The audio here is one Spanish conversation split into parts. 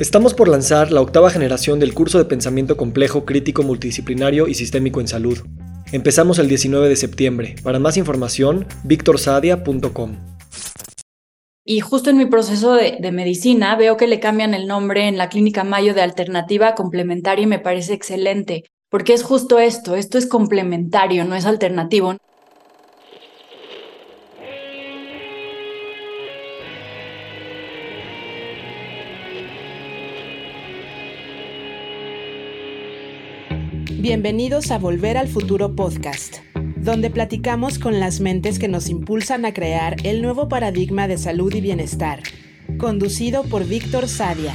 Estamos por lanzar la octava generación del curso de pensamiento complejo, crítico, multidisciplinario y sistémico en salud. Empezamos el 19 de septiembre. Para más información, victorsadia.com. Y justo en mi proceso de, de, medicina veo que le cambian el nombre en la clínica Mayo de alternativa complementaria y me parece excelente, porque es justo esto, esto es complementario, no es alternativo. Bienvenidos a Volver al Futuro Podcast, donde platicamos con las mentes que nos impulsan a crear el nuevo paradigma de salud y bienestar, conducido por Víctor Sadia.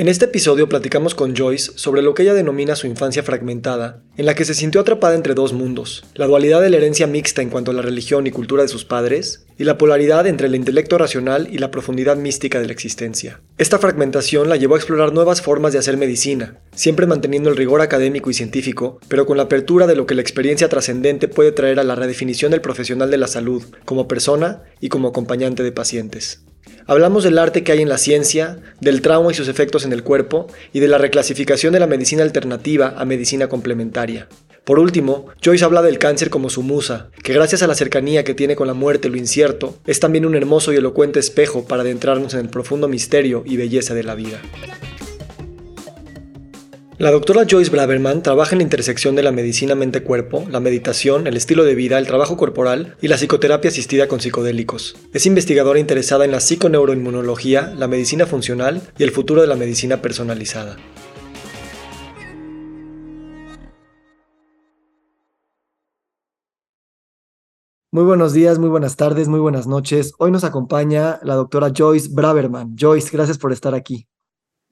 En este episodio platicamos con Joyce sobre lo que ella denomina su infancia fragmentada, en la que se sintió atrapada entre dos mundos, la dualidad de la herencia mixta en cuanto a la religión y cultura de sus padres, y la polaridad entre el intelecto racional y la profundidad mística de la existencia. Esta fragmentación la llevó a explorar nuevas formas de hacer medicina, siempre manteniendo el rigor académico y científico, pero con la apertura de lo que la experiencia trascendente puede traer a la redefinición del profesional de la salud, como persona y como acompañante de pacientes. Hablamos del arte que hay en la ciencia, del trauma y sus efectos en el cuerpo, y de la reclasificación de la medicina alternativa a medicina complementaria. Por último, Joyce habla del cáncer como su musa, que gracias a la cercanía que tiene con la muerte lo incierto, es también un hermoso y elocuente espejo para adentrarnos en el profundo misterio y belleza de la vida. La doctora Joyce Braverman trabaja en la intersección de la medicina mente-cuerpo, la meditación, el estilo de vida, el trabajo corporal y la psicoterapia asistida con psicodélicos. Es investigadora interesada en la psiconeuroinmunología, la medicina funcional y el futuro de la medicina personalizada. Muy buenos días, muy buenas tardes, muy buenas noches. Hoy nos acompaña la doctora Joyce Braverman. Joyce, gracias por estar aquí.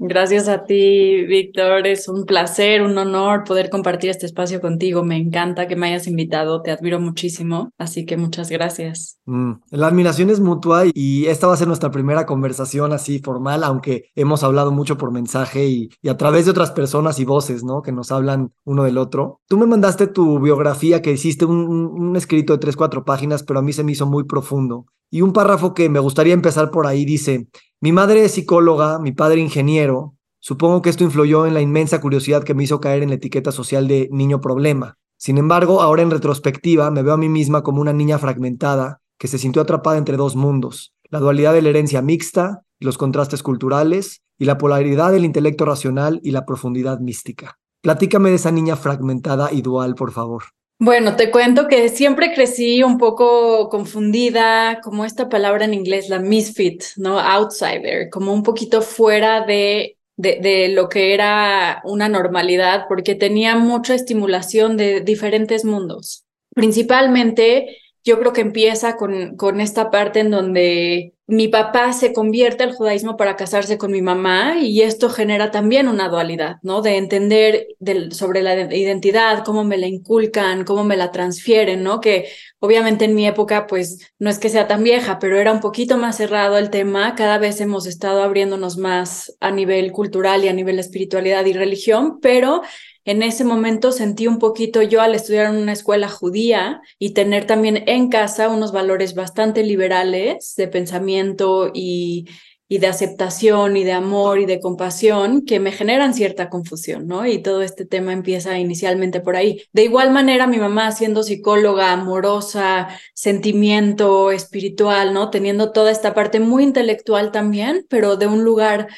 Gracias a ti, Víctor. Es un placer, un honor poder compartir este espacio contigo. Me encanta que me hayas invitado, te admiro muchísimo, así que muchas gracias. Mm, la admiración es mutua y esta va a ser nuestra primera conversación así formal, aunque hemos hablado mucho por mensaje y, a través de otras personas y voces, ¿no? Que nos hablan uno del otro. Tú me mandaste tu biografía que hiciste un, un escrito de tres, cuatro páginas, pero a mí se me hizo muy profundo. Y un párrafo que me gustaría empezar por ahí dice, mi madre es psicóloga, mi padre ingeniero. Supongo que esto influyó en la inmensa curiosidad que me hizo caer en la etiqueta social de niño problema. Sin embargo, ahora en retrospectiva me veo a mí misma como una niña fragmentada que se sintió atrapada entre dos mundos, la dualidad de la herencia mixta, los contrastes culturales y la polaridad del intelecto racional y la profundidad mística. Platícame de esa niña fragmentada y dual, por favor. Bueno, te cuento que siempre crecí un poco confundida, como esta palabra en inglés, la misfit, ¿no? Outsider, como un poquito fuera de, de, de, lo que era una normalidad, porque tenía mucha estimulación de diferentes mundos. Principalmente, yo creo que empieza con, con esta parte en donde mi papá se convierte al judaísmo para casarse con mi mamá y esto genera también una dualidad, ¿no? De entender sobre la identidad, cómo me la inculcan, cómo me la transfieren, ¿no? Que obviamente en mi época, pues no es que sea tan vieja, pero era un poquito más cerrado el tema. Cada vez hemos estado abriéndonos más a nivel cultural y a nivel espiritualidad y religión, pero en ese momento sentí un poquito yo al estudiar en una escuela judía y tener también en casa unos valores bastante liberales de pensamiento y, y de aceptación y de amor y de compasión que me generan cierta confusión, ¿no? Y todo este tema empieza inicialmente por ahí. De igual manera, mi mamá siendo psicóloga, amorosa, sentimiento espiritual, ¿no? Teniendo toda esta parte muy intelectual también, pero de un lugar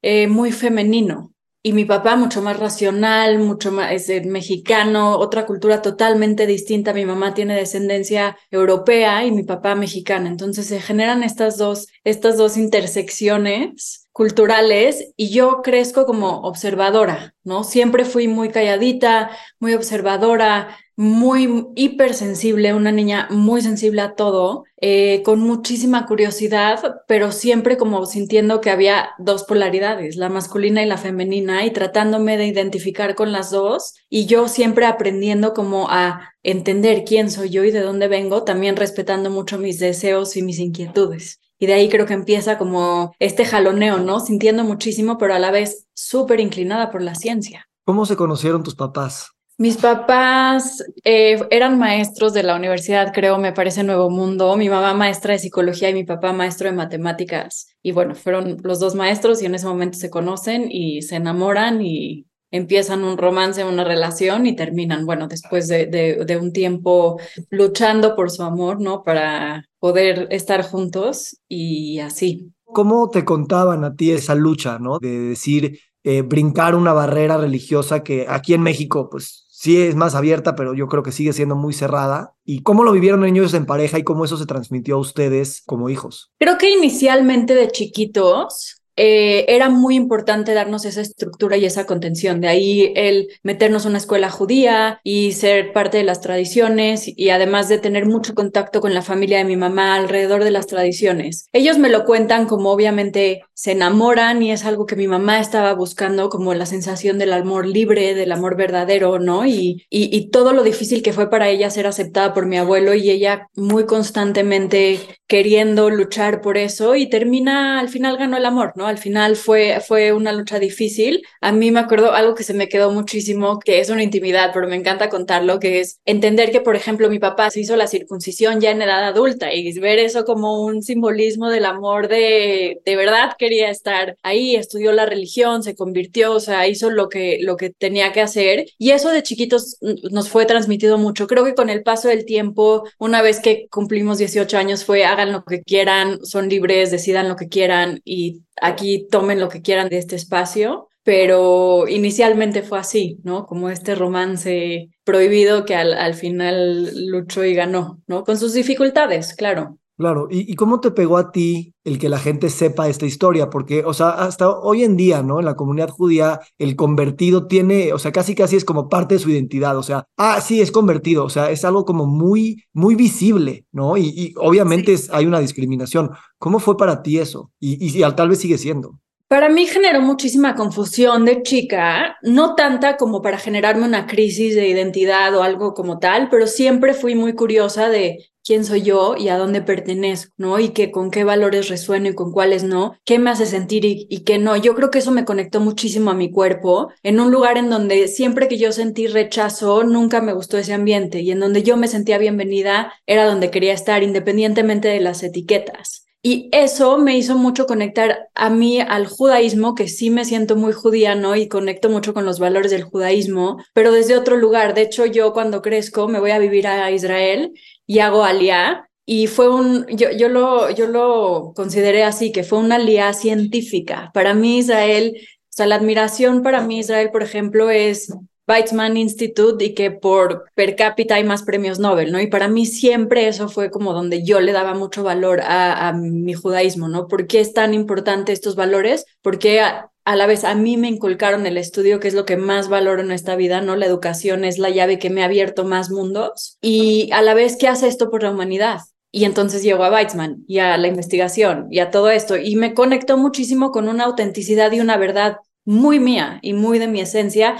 eh, muy femenino, y mi papá mucho más racional, mucho más es mexicano, otra cultura totalmente distinta. Mi mamá tiene descendencia europea y mi papá mexicana. Entonces se generan estas dos, estas dos intersecciones culturales y yo crezco como observadora, ¿no? Siempre fui muy calladita, muy observadora, muy hipersensible, una niña muy sensible a todo, eh, con muchísima curiosidad, pero siempre como sintiendo que había dos polaridades, la masculina y la femenina, y tratándome de identificar con las dos, y yo siempre aprendiendo como a entender quién soy yo y de dónde vengo, también respetando mucho mis deseos y mis inquietudes. Y de ahí creo que empieza como este jaloneo, ¿no? Sintiendo muchísimo, pero a la vez súper inclinada por la ciencia. ¿Cómo se conocieron tus papás? Mis papás eh, eran maestros de la universidad, creo, me parece Nuevo Mundo. Mi mamá maestra de psicología y mi papá maestro de matemáticas. Y bueno, fueron los dos maestros y en ese momento se conocen y se enamoran y empiezan un romance, una relación y terminan, bueno, después de, de, un tiempo luchando por su amor, ¿no? Para poder estar juntos y así. ¿Cómo te contaban a ti esa lucha, ¿no? De decir, eh, brincar una barrera religiosa que aquí en México, pues sí es más abierta, pero yo creo que sigue siendo muy cerrada. ¿Y cómo lo vivieron ellos en pareja y cómo eso se transmitió a ustedes como hijos? Creo que inicialmente de chiquitos eh, era muy importante darnos esa estructura y esa contención. De ahí el meternos a una escuela judía y ser parte de las tradiciones y además de tener mucho contacto con la familia de mi mamá alrededor de las tradiciones. Ellos me lo cuentan como obviamente se enamoran y es algo que mi mamá estaba buscando como la sensación del amor libre, del amor verdadero, ¿no? Y, y, y todo lo difícil que fue para ella ser aceptada por mi abuelo y ella muy constantemente queriendo luchar por eso y termina, al final ganó el amor, ¿no? Al final fue, fue una lucha difícil. A mí me acuerdo algo que se me quedó muchísimo, que es una intimidad, pero me encanta contarlo, que es entender que, por ejemplo, mi papá se hizo la circuncisión ya en edad adulta y ver eso como un simbolismo del amor de, de verdad quería estar ahí, estudió la religión, se convirtió, o sea, hizo lo que, lo que tenía que hacer. Y eso de chiquitos nos fue transmitido mucho. Creo que con el paso del tiempo, una vez que cumplimos 18 años, fue hagan lo que quieran, son libres, decidan lo que quieran y aquí tomen lo que quieran de este espacio, pero inicialmente fue así, ¿no? Como este romance prohibido que al, al final luchó y ganó, ¿no? Con sus dificultades, claro. Claro, ¿Y, cómo te pegó a ti el que la gente sepa esta historia? Porque, o sea, hasta hoy en día, ¿no? En la comunidad judía, el convertido tiene, o sea, casi casi es como parte de su identidad, o sea, ah, sí, es convertido, o sea, es algo como muy, muy visible, ¿no? Y, obviamente hay una discriminación. ¿Cómo fue para ti eso? Y, y, tal vez sigue siendo. Para mí generó muchísima confusión de chica, no tanta como para generarme una crisis de identidad o algo como tal, pero siempre fui muy curiosa de quién soy yo y a dónde pertenezco, ¿no? Y que con qué valores resueno y con cuáles no, qué me hace sentir y, y, qué no. Yo creo que eso me conectó muchísimo a mi cuerpo, en un lugar en donde siempre que yo sentí rechazo, nunca me gustó ese ambiente y en donde yo me sentía bienvenida, era donde quería estar, independientemente de las etiquetas. Y eso me hizo mucho conectar a mí al judaísmo, que sí me siento muy judía, ¿no? Y conecto mucho con los valores del judaísmo, pero desde otro lugar. De hecho, yo cuando crezco me voy a vivir a Israel y hago aliá. Y fue un, yo, yo, lo, yo lo consideré así, que fue una aliá científica. Para mí Israel, o sea, la admiración para mí Israel, por ejemplo, es Weizmann Institute y que por per cápita hay más premios Nobel, ¿no? Y para mí siempre eso fue como donde yo le daba mucho valor a, mi judaísmo, ¿no? ¿Por qué es tan importante estos valores? Porque a la vez a mí me inculcaron el estudio, que es lo que más valoro en esta vida, ¿no? La educación es la llave que me ha abierto más mundos y a la vez, ¿qué hace esto por la humanidad? Y entonces llego a Weizmann y a la investigación y a todo esto y me conectó muchísimo con una autenticidad y una verdad muy mía y muy de mi esencia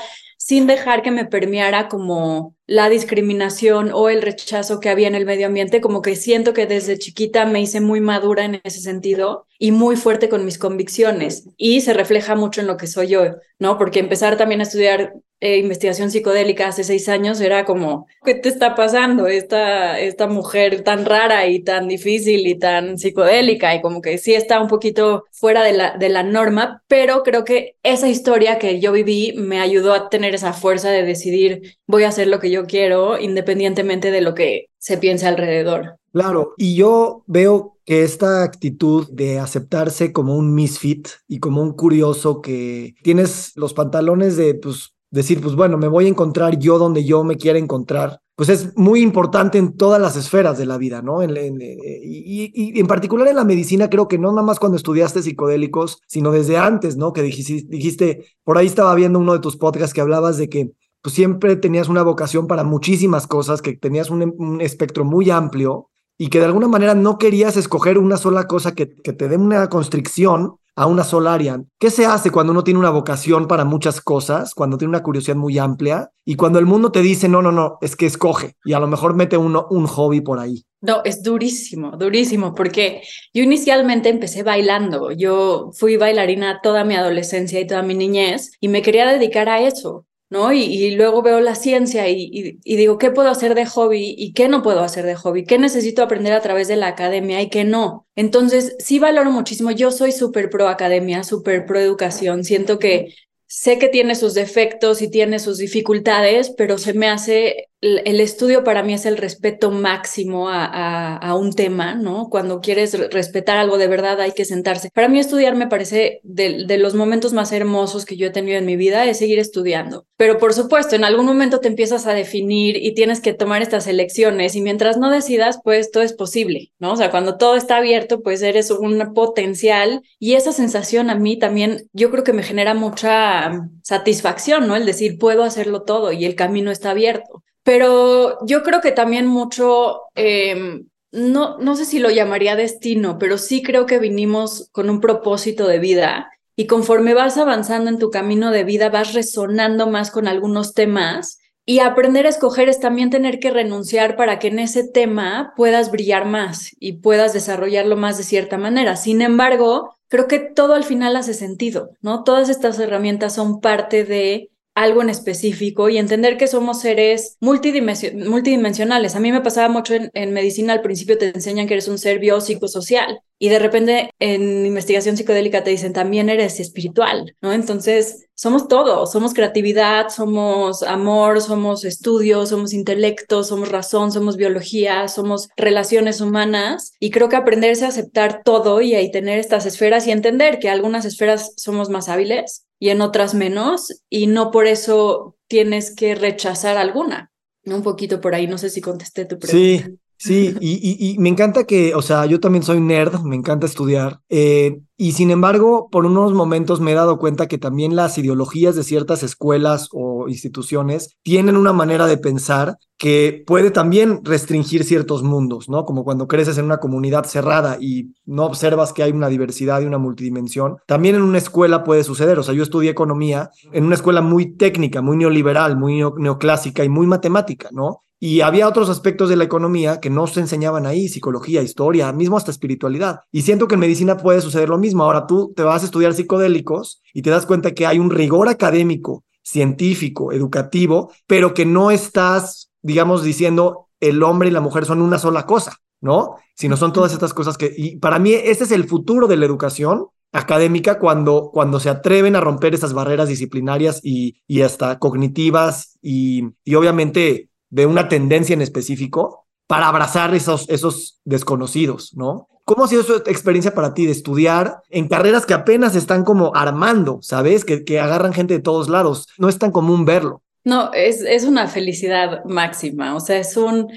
sin dejar que me permeara como la discriminación o el rechazo que había en el medio ambiente, como que siento que desde chiquita me hice muy madura en ese sentido y muy fuerte con mis convicciones y se refleja mucho en lo que soy yo, ¿no? Porque empezar también a estudiar eh, investigación psicodélica hace seis años era como, ¿qué te está pasando? Esta, esta mujer tan rara y tan difícil y tan psicodélica y como que sí está un poquito fuera de la, de la norma, pero creo que esa historia que yo viví me ayudó a tener esa fuerza de decidir, voy a hacer lo que yo quiero independientemente de lo que se piense alrededor. Claro, y yo veo que esta actitud de aceptarse como un misfit y como un curioso que tienes los pantalones de, pues, decir, pues bueno, me voy a encontrar yo donde yo me quiera encontrar, pues es muy importante en todas las esferas de la vida, ¿no? En, eh, y, en particular en la medicina, creo que no nada más cuando estudiaste psicodélicos, sino desde antes, ¿no? Que dijiste, dijiste, por ahí estaba viendo uno de tus podcasts que hablabas de que pues siempre tenías una vocación para muchísimas cosas, que tenías un, un espectro muy amplio y que de alguna manera no querías escoger una sola cosa que, que te dé una constricción, a una sola área. ¿Qué se hace cuando uno tiene una vocación para muchas cosas, cuando tiene una curiosidad muy amplia y cuando el mundo te dice, no, no, no, es que escoge y a lo mejor mete uno un hobby por ahí? No, es durísimo, durísimo, porque yo inicialmente empecé bailando. Yo fui bailarina toda mi adolescencia y toda mi niñez y me quería dedicar a eso ¿no? Y, luego veo la ciencia y, digo, ¿qué puedo hacer de hobby y qué no puedo hacer de hobby? ¿Qué necesito aprender a través de la academia y qué no? Entonces, sí valoro muchísimo. Yo soy súper pro academia, súper pro educación. Siento que sé que tiene sus defectos y tiene sus dificultades, pero se me hace el estudio para mí es el respeto máximo a, un tema, ¿no? Cuando quieres respetar algo de verdad hay que sentarse. Para mí estudiar me parece de, los momentos más hermosos que yo he tenido en mi vida es seguir estudiando. Pero por supuesto, en algún momento te empiezas a definir y tienes que tomar estas elecciones y mientras no decidas, pues todo es posible, ¿no? O sea, cuando todo está abierto, pues eres un potencial y esa sensación a mí también yo creo que me genera mucha satisfacción, ¿no? El decir, puedo hacerlo todo y el camino está abierto. Pero yo creo que también mucho, em, no, no sé si lo llamaría destino, pero sí creo que vinimos con un propósito de vida y conforme vas avanzando en tu camino de vida, vas resonando más con algunos temas y aprender a escoger es también tener que renunciar para que en ese tema puedas brillar más y puedas desarrollarlo más de cierta manera. Sin embargo, creo que todo al final hace sentido, ¿no? Todas estas herramientas son parte de algo en específico y entender que somos seres multidimensionales. A mí me pasaba mucho en, medicina, al principio te enseñan que eres un ser biopsicosocial y de repente en investigación psicodélica te dicen también eres espiritual, ¿no? Entonces, somos todo, somos creatividad, somos amor, somos estudios, somos intelecto, somos razón, somos biología, somos relaciones humanas y creo que aprenderse a aceptar todo y ahí tener estas esferas y entender que algunas esferas somos más hábiles y en otras menos, y no por eso tienes que rechazar alguna. Un poquito por ahí, no sé si contesté tu pregunta. Sí, sí, y, y, me encanta que, o sea, yo también soy nerd, me encanta estudiar, eh, y sin embargo, por unos momentos me he dado cuenta que también las ideologías de ciertas escuelas o instituciones tienen una manera de pensar que puede también restringir ciertos mundos, ¿no? Como cuando creces en una comunidad cerrada y no observas que hay una diversidad y una multidimensión. También en una escuela puede suceder. O sea, yo estudié economía en una escuela muy técnica, muy neoliberal, muy neoclásica y muy matemática, ¿no? Y había otros aspectos de la economía que no se enseñaban ahí, psicología, historia, mismo hasta espiritualidad. Y siento que en medicina puede suceder lo mismo. Ahora tú te vas a estudiar psicodélicos y te das cuenta que hay un rigor académico, científico, educativo, pero que no estás, digamos, diciendo el hombre y la mujer son una sola cosa, ¿no? Sino son todas estas cosas que... Y para mí ese es el futuro de la educación académica cuando, cuando se atreven a romper esas barreras disciplinarias y, y hasta cognitivas y, y obviamente de una tendencia en específico para abrazar esos, esos desconocidos, ¿no? ¿Cómo ha sido su experiencia para ti de estudiar en carreras que apenas están como armando, ¿sabes? Que, que agarran gente de todos lados. No es tan común verlo. No, es, es una felicidad máxima. O sea, es un,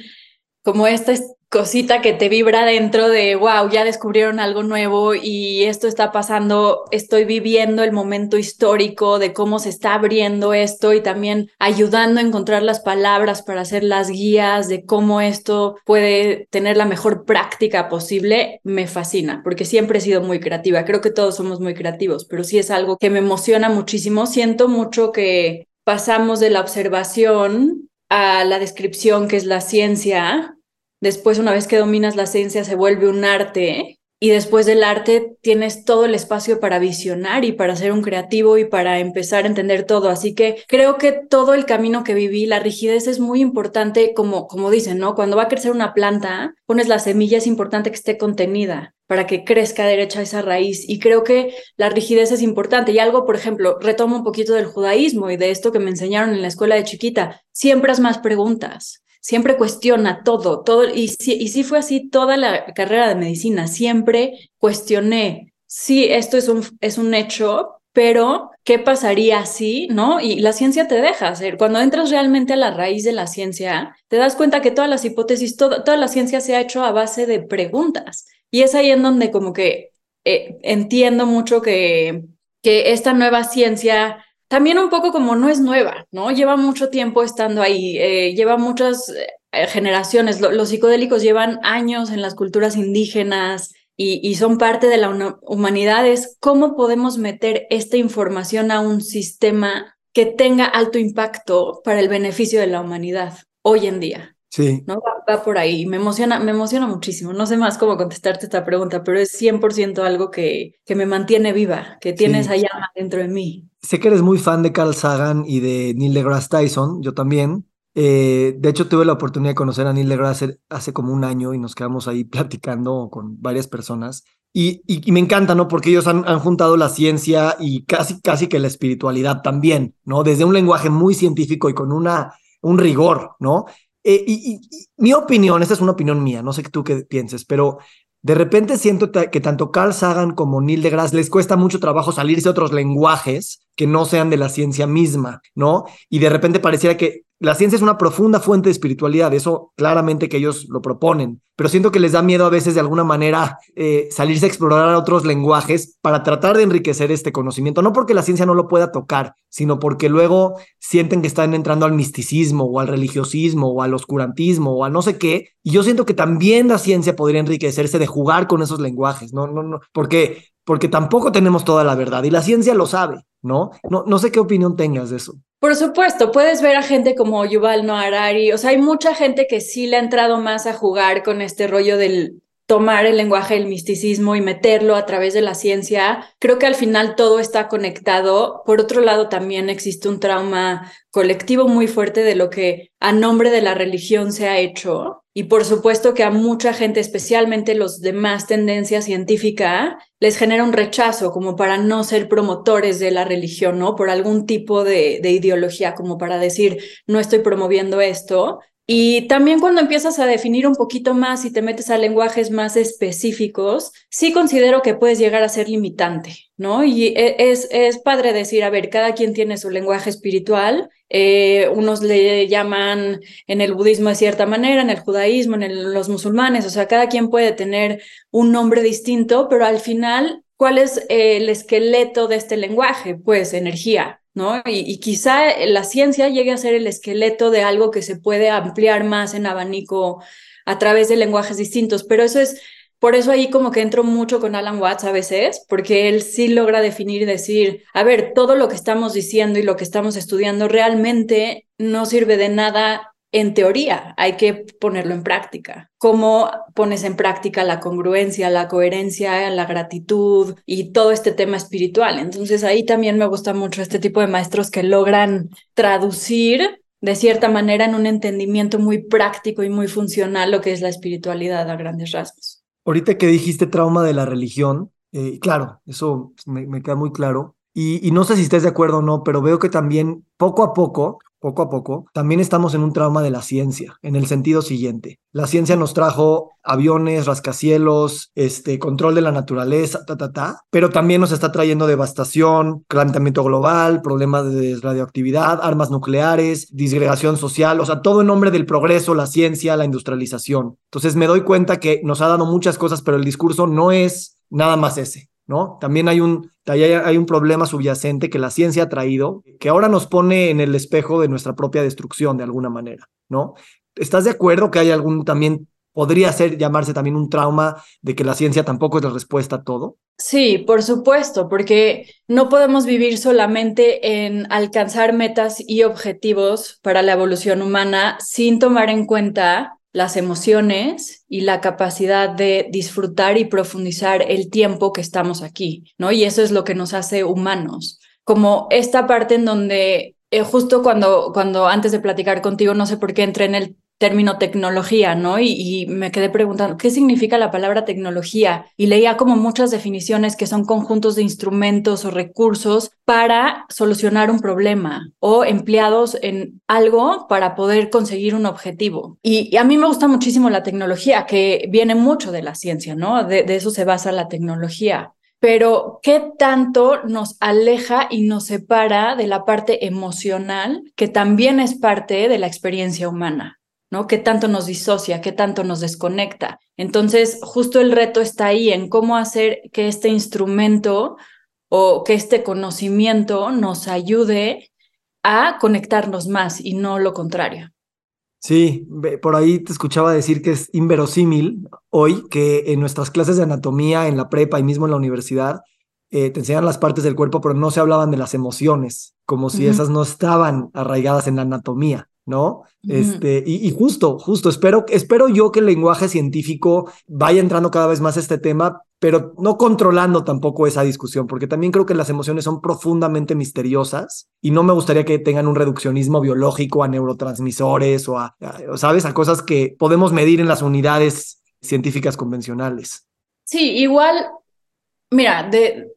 como esta cosita que te vibra dentro de, wow, ya descubrieron algo nuevo y esto está pasando, estoy viviendo el momento histórico de cómo se está abriendo esto y también ayudando a encontrar las palabras para hacer las guías de cómo esto puede tener la mejor práctica posible, me fascina, porque siempre he sido muy creativa, creo que todos somos muy creativos, pero sí es algo que me emociona muchísimo, siento mucho que pasamos de la observación a la descripción que es la ciencia Después, una vez que dominas la ciencia, se vuelve un arte. Y después del arte tienes todo el espacio para visionar y para ser un creativo y para empezar a entender todo. Así que creo que todo el camino que viví, la rigidez es muy importante, como, como dicen, ¿no? Cuando va a crecer una planta, pones la semilla, es importante que esté contenida para que crezca derecha esa raíz. Y creo que la rigidez es importante. Y algo, por ejemplo, retomo un poquito del judaísmo y de esto que me enseñaron en la escuela de chiquita. Siempre haz más preguntas siempre cuestiona todo, todo, y sí, y sí fue así toda la carrera de medicina, siempre cuestioné, sí, esto es un, es un hecho, pero ¿qué pasaría si, no? Y la ciencia te deja hacer, cuando entras realmente a la raíz de la ciencia, te das cuenta que todas las hipótesis, toda la ciencia se ha hecho a base de preguntas, y es ahí en donde como que eh, entiendo mucho que, que esta nueva ciencia también un poco como no es nueva, ¿no? Lleva mucho tiempo estando ahí, eh, lleva muchas eh, generaciones. los psicodélicos llevan años en las culturas indígenas y, son parte de la humanidad. Es cómo podemos meter esta información a un sistema que tenga alto impacto para el beneficio de la humanidad hoy en día. Sí. ¿no? Va, por ahí. Me emociona, me emociona muchísimo. No sé más cómo contestarte esta pregunta, pero es 100% algo que, que me mantiene viva, que tiene esa llama dentro de mí. Sé que eres muy fan de Carl Sagan y de Neil deGrasse Tyson, yo también. Eh, de hecho, tuve la oportunidad de conocer a Neil deGrasse hace como un año y nos quedamos ahí platicando con varias personas. Y, y, me encanta, ¿no? Porque ellos han, han, juntado la ciencia y casi, casi que la espiritualidad también, ¿no? Desde un lenguaje muy científico y con una, un rigor, ¿no? Eh, y, mi opinión, esta es una opinión mía, no sé tú qué pienses, pero de repente siento que tanto Carl Sagan como Neil deGrasse les cuesta mucho trabajo salirse a otros lenguajes que no sean de la ciencia misma, ¿no? Y de repente pareciera que la ciencia es una profunda fuente de espiritualidad, eso claramente que ellos lo proponen, pero siento que les da miedo a veces de alguna manera eh, salirse a explorar otros lenguajes para tratar de enriquecer este conocimiento, no porque la ciencia no lo pueda tocar, sino porque luego sienten que están entrando al misticismo o al religiosismo o al oscurantismo o a no sé qué, y yo siento que también la ciencia podría enriquecerse de jugar con esos lenguajes, no, no, no, porque porque tampoco tenemos toda la verdad y la ciencia lo sabe, ¿no? No, no sé qué opinión tengas de eso. Por supuesto, puedes ver a gente como Yuval Noah Harari, o sea, hay mucha gente que sí le ha entrado más a jugar con este rollo del tomar el lenguaje del misticismo y meterlo a través de la ciencia. Creo que al final todo está conectado. Por otro lado, también existe un trauma colectivo muy fuerte de lo que a nombre de la religión se ha hecho. Y por supuesto que a mucha gente, especialmente los de más tendencia científica, les genera un rechazo como para no ser promotores de la religión, ¿no? Por algún tipo de, de ideología, como para decir, no estoy promoviendo esto. Y también cuando empiezas a definir un poquito más y te metes a lenguajes más específicos, sí considero que puedes llegar a ser limitante, ¿no? Y e, es, es padre decir, a ver, cada quien tiene su lenguaje espiritual, eh, unos le llaman en el budismo de cierta manera, en el judaísmo, en los musulmanes, o sea, cada quien puede tener un nombre distinto, pero al final, ¿cuál es el esqueleto de este lenguaje? Pues energía, ¿no? Y, quizá la ciencia llegue a ser el esqueleto de algo que se puede ampliar más en abanico a través de lenguajes distintos, pero eso es, por eso ahí como que entro mucho con Alan Watts a veces, porque él sí logra definir y decir, a ver, todo lo que estamos diciendo y lo que estamos estudiando realmente no sirve de nada en teoría, hay que ponerlo en práctica. ¿Cómo pones en práctica la congruencia, la coherencia, la gratitud y todo este tema espiritual? Entonces ahí también me gusta mucho este tipo de maestros que logran traducir de cierta manera en un entendimiento muy práctico y muy funcional lo que es la espiritualidad a grandes rasgos. Ahorita que dijiste trauma de la religión, eh, claro, eso me, queda muy claro. Y, y, no sé si estés de acuerdo o no, pero veo que también poco a poco poco a poco, también estamos en un trauma de la ciencia, en el sentido siguiente. La ciencia nos trajo aviones, rascacielos, este, control de la naturaleza, ta, ta, ta, pero también nos está trayendo devastación, calentamiento global, problemas de radioactividad, armas nucleares, disgregación social, o sea, todo en nombre del progreso, la ciencia, la industrialización. Entonces me doy cuenta que nos ha dado muchas cosas, pero el discurso no es nada más ese. ¿No? También hay un, hay un problema subyacente que la ciencia ha traído, que ahora nos pone en el espejo de nuestra propia destrucción de alguna manera, ¿no? ¿Estás de acuerdo que hay algún también, podría ser llamarse también un trauma de que la ciencia tampoco es la respuesta a todo? Sí, por supuesto, porque no podemos vivir solamente en alcanzar metas y objetivos para la evolución humana sin tomar en cuenta las emociones y la capacidad de disfrutar y profundizar el tiempo que estamos aquí, ¿no? Y eso es lo que nos hace humanos. Como esta parte en donde eh, justo cuando, cuando antes de platicar contigo, no sé por qué entré en el término tecnología, ¿no? Y, me quedé preguntando, ¿qué significa la palabra tecnología? Y leía como muchas definiciones que son conjuntos de instrumentos o recursos para solucionar un problema o empleados en algo para poder conseguir un objetivo. Y, a mí me gusta muchísimo la tecnología, que viene mucho de la ciencia, ¿no? de eso se basa la tecnología pero ¿qué tanto nos aleja y nos separa de la parte emocional, que también es parte de la experiencia humana? ¿No? ¿Qué tanto nos disocia? ¿Qué tanto nos desconecta? Entonces, justo el reto está ahí en cómo hacer que este instrumento o que este conocimiento nos ayude a conectarnos más y no lo contrario. Sí, por ahí te escuchaba decir que es inverosímil hoy que en nuestras clases de anatomía, en la prepa y mismo en la universidad, eh, te enseñan las partes del cuerpo, pero no se hablaban de las emociones, como si esas no estaban arraigadas en la anatomía. ¿No? Este, y, y, justo, justo, espero, espero yo que el lenguaje científico vaya entrando cada vez más a este tema, pero no controlando tampoco esa discusión, porque también creo que las emociones son profundamente misteriosas y no me gustaría que tengan un reduccionismo biológico a neurotransmisores o a, ¿sabes? A cosas que podemos medir en las unidades científicas convencionales. Sí, igual, mira, de,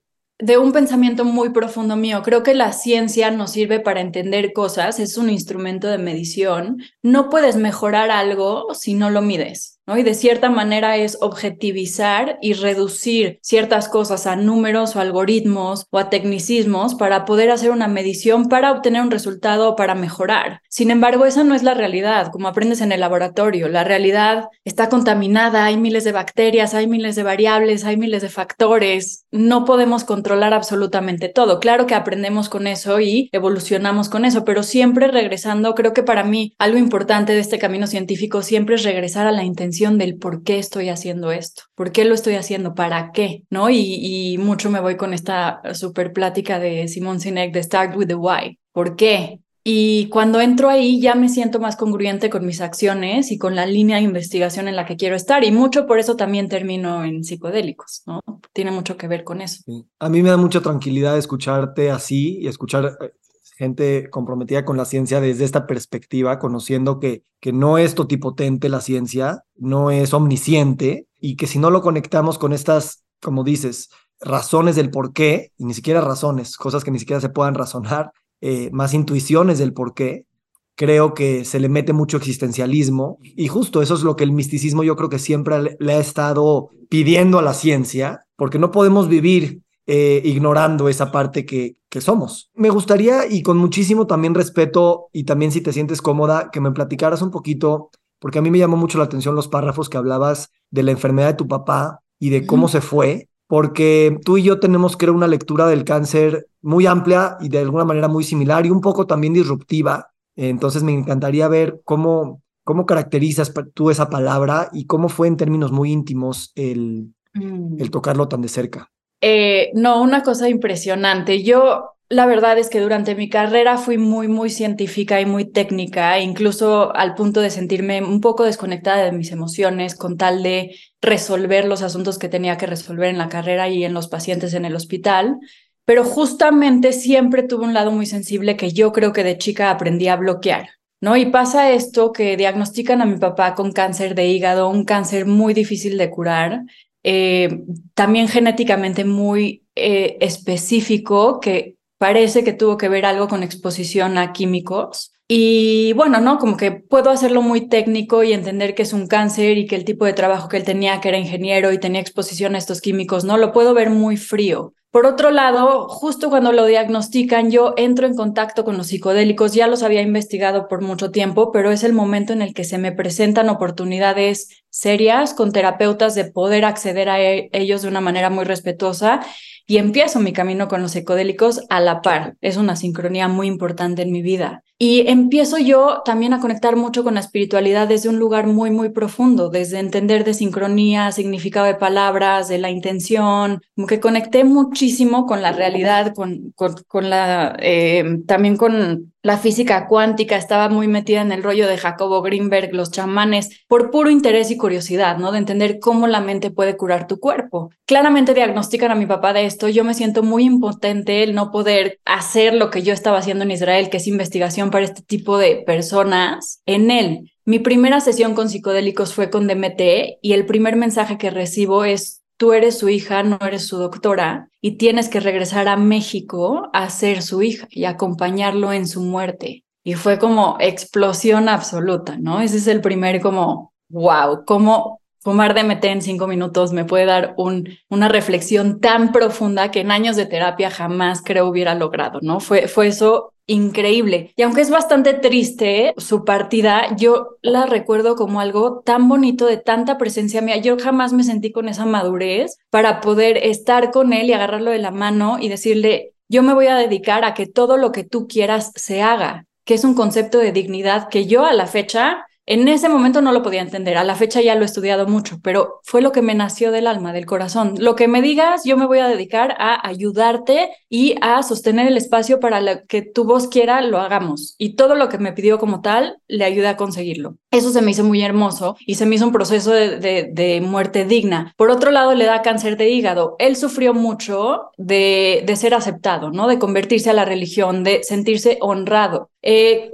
de un pensamiento muy profundo mío. Creo que la ciencia nos sirve para entender cosas, es un instrumento de medición. No puedes mejorar algo si no lo mides. ¿No? Y de cierta manera es objetivizar y reducir ciertas cosas a números o algoritmos o a tecnicismos para poder hacer una medición para obtener un resultado o para mejorar. Sin embargo, esa no es la realidad, como aprendes en el laboratorio. La realidad está contaminada, hay miles de bacterias, hay miles de variables, hay miles de factores. No podemos controlar absolutamente todo. Claro que aprendemos con eso y evolucionamos con eso, pero siempre regresando, creo que para mí algo importante de este camino científico siempre es regresar a la intención del por qué estoy haciendo esto, por qué lo estoy haciendo, para qué, ¿no? Y, mucho me voy con esta super plática de Simon Sinek de Start with the Why, ¿por qué? Y cuando entro ahí ya me siento más congruente con mis acciones y con la línea de investigación en la que quiero estar. Y mucho por eso también termino en psicodélicos, ¿no? Tiene mucho que ver con eso. A mí me da mucha tranquilidad escucharte así y escuchar eh, gente comprometida con la ciencia desde esta perspectiva, conociendo que, que no es totipotente la ciencia, no es omnisciente y que si no lo conectamos con estas, como dices, razones del por qué, y ni siquiera razones, cosas que ni siquiera se puedan razonar, eh, más intuiciones del por qué, creo que se le mete mucho existencialismo y justo eso es lo que el misticismo yo creo que siempre le ha estado pidiendo a la ciencia, porque no podemos vivir eh, ignorando esa parte que, que somos. Me gustaría, y con muchísimo también respeto, y también si te sientes cómoda, que me platicaras un poquito, porque a mí me llamó mucho la atención los párrafos que hablabas de la enfermedad de tu papá y de cómo se fue, porque tú y yo tenemos, creo, una lectura del cáncer muy amplia y de alguna manera muy similar y un poco también disruptiva. Entonces me encantaría ver cómo, cómo caracterizas tú esa palabra y cómo fue en términos muy íntimos el, mm. el tocarlo tan de cerca. Eh, no, una cosa impresionante. Yo, la verdad es que durante mi carrera fui muy, muy científica y muy técnica, incluso al punto de sentirme un poco desconectada de mis emociones con tal de resolver los asuntos que tenía que resolver en la carrera y en los pacientes en el hospital. Pero justamente siempre tuve un lado muy sensible que yo creo que de chica aprendí a bloquear. ¿No? Y pasa esto que diagnostican a mi papá con cáncer de hígado, un cáncer muy difícil de curar, eh, también genéticamente muy eh, específico que parece que tuvo que ver algo con exposición a químicos. Y bueno, ¿no? Como que puedo hacerlo muy técnico y entender que es un cáncer y que el tipo de trabajo que él tenía, que era ingeniero y tenía exposición a estos químicos, ¿no? Lo puedo ver muy frío. Por otro lado, justo cuando lo diagnostican, yo entro en contacto con los psicodélicos, ya los había investigado por mucho tiempo, pero es el momento en el que se me presentan oportunidades serias con terapeutas de poder acceder a e-, ellos de una manera muy respetuosa y empiezo mi camino con los psicodélicos a la par. Es una sincronía muy importante en mi vida. Y empiezo yo también a conectar mucho con la espiritualidad desde un lugar muy, muy profundo, desde entender de sincronía, significado de palabras, de la intención, como que conecté muchísimo con la realidad, con, con, la, eh, también con la física cuántica, estaba muy metida en el rollo de Jacobo Greenberg, los chamanes, por puro interés y curiosidad, ¿no? De entender cómo la mente puede curar tu cuerpo. Claramente diagnostican a mi papá de esto, yo me siento muy impotente el no poder hacer lo que yo estaba haciendo en Israel, que es investigación para este tipo de personas, en él. Mi primera sesión con psicodélicos fue con DMT y el primer mensaje que recibo es tú eres su hija, no eres su doctora, y tienes que regresar a México a ser su hija y acompañarlo en su muerte. Y fue como explosión absoluta, ¿no? Ese es el primer como, wow, cómo fumar DMT en cinco minutos me puede dar un, una reflexión tan profunda que en años de terapia jamás creo hubiera logrado, ¿no? Fue, fue eso increíble. Y aunque es bastante triste su partida, yo la recuerdo como algo tan bonito de tanta presencia mía. Yo jamás me sentí con esa madurez para poder estar con él y agarrarlo de la mano y decirle, yo me voy a dedicar a que todo lo que tú quieras se haga, que es un concepto de dignidad que yo a la fecha En ese momento no lo podía entender, a la fecha ya lo he estudiado mucho, pero fue lo que me nació del alma, del corazón. Lo que me digas, yo me voy a dedicar a ayudarte y a sostener el espacio para que tu voz quiera, lo hagamos. Y todo lo que me pidió como tal, le ayude a conseguirlo. Eso se me hizo muy hermoso y se me hizo un proceso de, de, muerte digna. Por otro lado, le da cáncer de hígado. Él sufrió mucho de, de ser aceptado, ¿no? De convertirse a la religión, de sentirse honrado. Eh,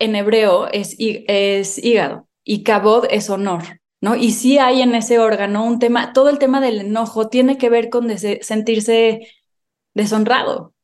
en hebreo es, es hígado y kabod es honor, ¿no? Y sí hay en ese órgano un tema, todo el tema del enojo tiene que ver con sentirse deshonrado.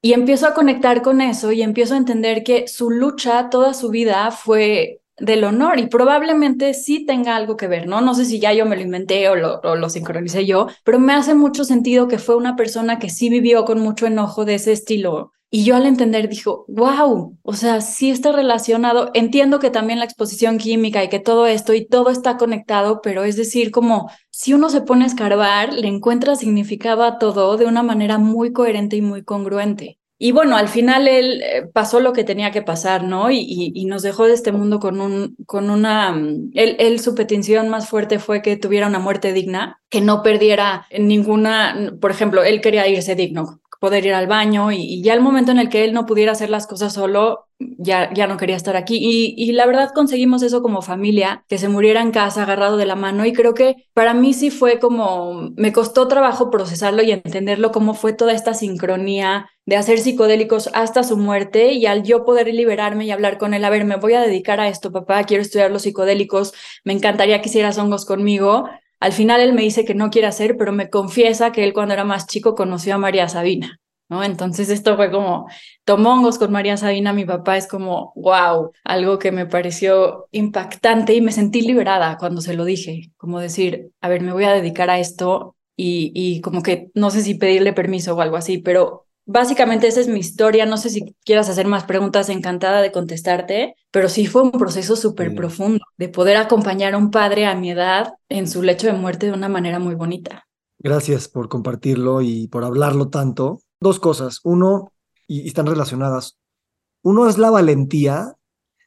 Y empiezo a conectar con eso y empiezo a entender que su lucha toda su vida fue del honor y probablemente sí tenga algo que ver, ¿no? No sé si ya yo me lo inventé o lo, o lo sincronicé yo, pero me hace mucho sentido que fue una persona que sí vivió con mucho enojo de ese estilo y yo al entender dijo, wow, o sea, sí está relacionado. Entiendo que también la exposición química y que todo esto y todo está conectado, pero es decir, como si uno se pone a escarbar, le encuentra significado a todo de una manera muy coherente y muy congruente. Y bueno, al final él eh, pasó lo que tenía que pasar, ¿no? Y, y, nos dejó de este mundo con, un, con una... Mm, él, él, su petición más fuerte fue que tuviera una muerte digna, que no perdiera ninguna, por ejemplo, él quería irse digno, poder ir al baño y, ya el momento en el que él no pudiera hacer las cosas solo, ya, ya no quería estar aquí. Y, y, la verdad conseguimos eso como familia, que se muriera en casa agarrado de la mano y creo que para mí sí fue como, me costó trabajo procesarlo y entenderlo cómo fue toda esta sincronía de hacer psicodélicos hasta su muerte y al yo poder liberarme y hablar con él, a ver, me voy a dedicar a esto, papá, quiero estudiar los psicodélicos, me encantaría que hicieras hongos conmigo al final él me dice que no quiere hacer, pero me confiesa que él cuando era más chico conoció a María Sabina, ¿no? Entonces esto fue como, tomongos con María Sabina, mi papá es como, wow, algo que me pareció impactante y me sentí liberada cuando se lo dije, como decir, a ver, me voy a dedicar a esto y, y como que no sé si pedirle permiso o algo así, pero Básicamente esa es mi historia. No sé si quieras hacer más preguntas, encantada de contestarte, pero sí fue un proceso súper profundo de poder acompañar a un padre a mi edad en su lecho de muerte de una manera muy bonita. Gracias por compartirlo y por hablarlo tanto. Dos cosas. Uno, y, están relacionadas. Uno es la valentía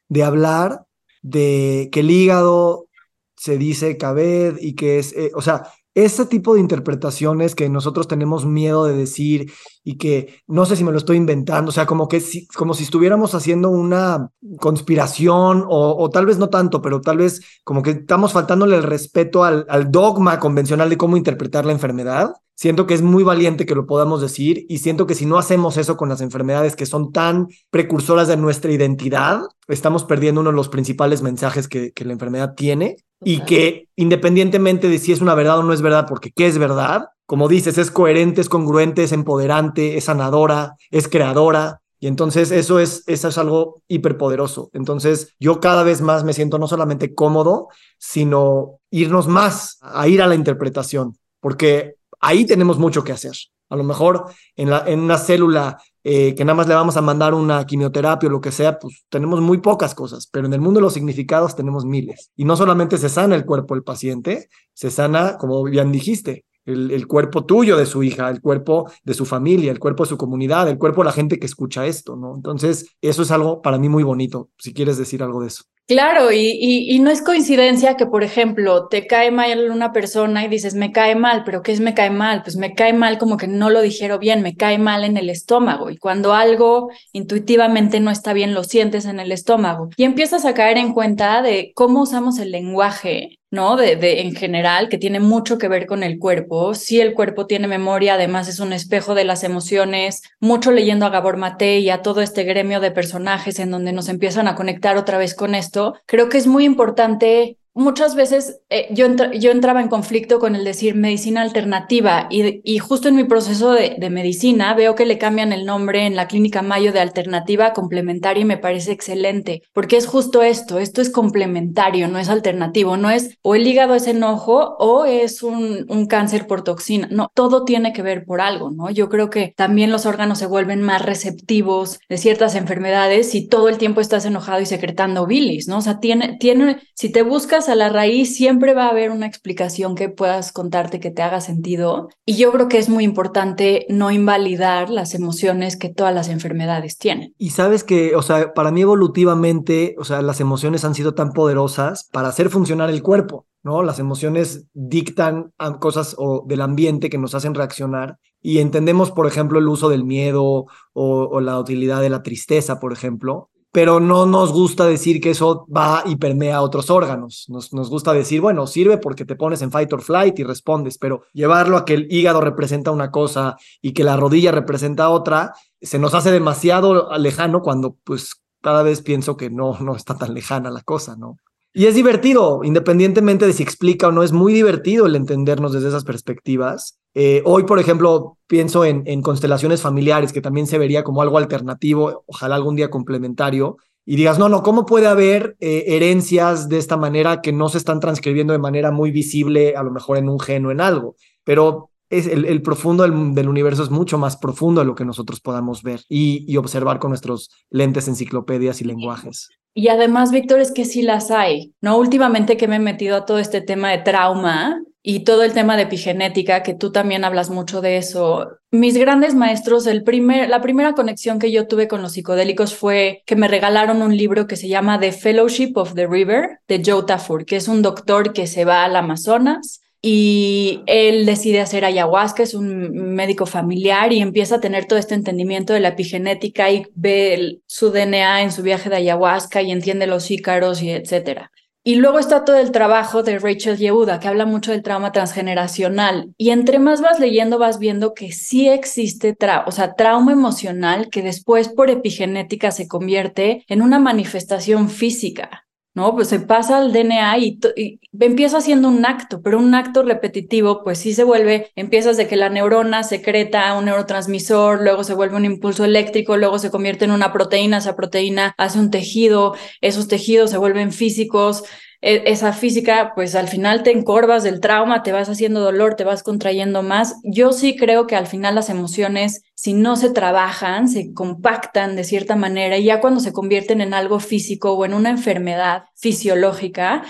de hablar de que el hígado se dice cabed y que es, eh, o sea, ese tipo de interpretaciones que nosotros tenemos miedo de decir y que no sé si me lo estoy inventando, o sea, como que si, como si estuviéramos haciendo una conspiración o, tal vez no tanto, pero tal vez como que estamos faltándole el respeto al, al dogma convencional de cómo interpretar la enfermedad. Siento que es muy valiente que lo podamos decir y siento que si no hacemos eso con las enfermedades que son tan precursoras de nuestra identidad, estamos perdiendo uno de los principales mensajes que, que la enfermedad tiene y que independientemente de si es una verdad o no es verdad, porque ¿qué es verdad? Como dices, es coherente, es congruente, es empoderante, es sanadora, es creadora. Y entonces eso es, eso es algo hiperpoderoso. Entonces yo cada vez más me siento no solamente cómodo, sino irnos más a ir a la interpretación, porque ahí tenemos mucho que hacer. A lo mejor en, la, en una célula eh, que nada más le vamos a mandar una quimioterapia o lo que sea, pues tenemos muy pocas cosas, pero en el mundo de los significados tenemos miles. Y no solamente se sana el cuerpo del paciente, se sana, como bien dijiste, el, cuerpo tuyo de su hija, el cuerpo de su familia, el cuerpo de su comunidad, el cuerpo de la gente que escucha esto, ¿no? Entonces, eso es algo para mí muy bonito, si quieres decir algo de eso. Claro, y, y, no es coincidencia que, por ejemplo, te cae mal una persona y dices, me cae mal, pero ¿qué es me cae mal? Pues me cae mal como que no lo dijeron bien, me cae mal en el estómago. Y cuando algo intuitivamente no está bien, lo sientes en el estómago. Y empiezas a caer en cuenta de cómo usamos el lenguaje ¿no? De, de, en general, que tiene mucho que ver con el cuerpo. Si el cuerpo tiene memoria, además es un espejo de las emociones, mucho leyendo a Gabor Mate y a todo este gremio de personajes en donde nos empiezan a conectar otra vez con esto, creo que es muy importante muchas veces eh, yo, yo entraba en conflicto con el decir medicina alternativa y, y justo en mi proceso de, de, medicina veo que le cambian el nombre en la clínica Mayo de alternativa complementaria y me parece excelente, porque es justo esto, esto es complementario, no es alternativo, no es o el hígado es enojo o es un, un cáncer por toxina, no, todo tiene que ver por algo, ¿no? Yo creo que también los órganos se vuelven más receptivos de ciertas enfermedades si todo el tiempo estás enojado y secretando bilis, ¿no? O sea, tiene, tiene, si te buscas a la raíz, siempre va a haber una explicación que puedas contarte que te haga sentido. Y yo creo que es muy importante no invalidar las emociones que todas las enfermedades tienen. Y sabes que, o sea, para mí evolutivamente, o sea, las emociones han sido tan poderosas para hacer funcionar el cuerpo. ¿no? Las emociones dictan cosas o del ambiente que nos hacen reaccionar y entendemos, por ejemplo, el uso del miedo o, o, la utilidad de la tristeza, por ejemplo, pero no nos gusta decir que eso va y permea a otros órganos. Nos, nos gusta decir, bueno, sirve porque te pones en fight or flight y respondes, pero llevarlo a que el hígado representa una cosa y que la rodilla representa otra, se nos hace demasiado lejano cuando pues cada vez pienso que no, no está tan lejana la cosa, ¿no? Y es divertido, independientemente de si explica o no, es muy divertido el entendernos desde esas perspectivas. Eh, hoy, por ejemplo, pienso en, constelaciones familiares, que también se vería como algo alternativo, ojalá algún día complementario, y digas, no, no, ¿cómo puede haber eh, herencias de esta manera que no se están transcribiendo de manera muy visible, a lo mejor en un gen o en algo? Pero es el, profundo del, universo es mucho más profundo de lo que nosotros podamos ver y observar con nuestros lentes, enciclopedias y lenguajes. Y además, Víctor, es que sí las hay, ¿no? Últimamente que me he metido a todo este tema de trauma y todo el tema de epigenética, que tú también hablas mucho de eso. Mis grandes maestros, el primer, la primera conexión que yo tuve con los psicodélicos fue que me regalaron un libro que se llama The Fellowship of the River de Joe Tafur, que es un doctor que se va al Amazonas y él decide hacer ayahuasca, es un médico familiar y empieza a tener todo este entendimiento de la epigenética y ve el, su DNA en su viaje de ayahuasca y entiende los ícaros y etcétera. Y luego está todo el trabajo de Rachel Yehuda, que habla mucho del trauma transgeneracional. Y entre más vas leyendo, vas viendo que sí existe tra o sea, trauma emocional que después por epigenética se convierte en una manifestación física. ¿No? Pues se pasa al DNA y, y, empieza haciendo un acto, pero un acto repetitivo, pues sí se vuelve, empiezas de que la neurona secreta un neurotransmisor, luego se vuelve un impulso eléctrico, luego se convierte en una proteína, esa proteína hace un tejido, esos tejidos se vuelven físicos, esa física, pues al final te encorvas del trauma, te vas haciendo dolor, te vas contrayendo más. Yo sí creo que al final las emociones, si no se trabajan, se compactan de cierta manera y ya cuando se convierten en algo físico o en una enfermedad fisiológica,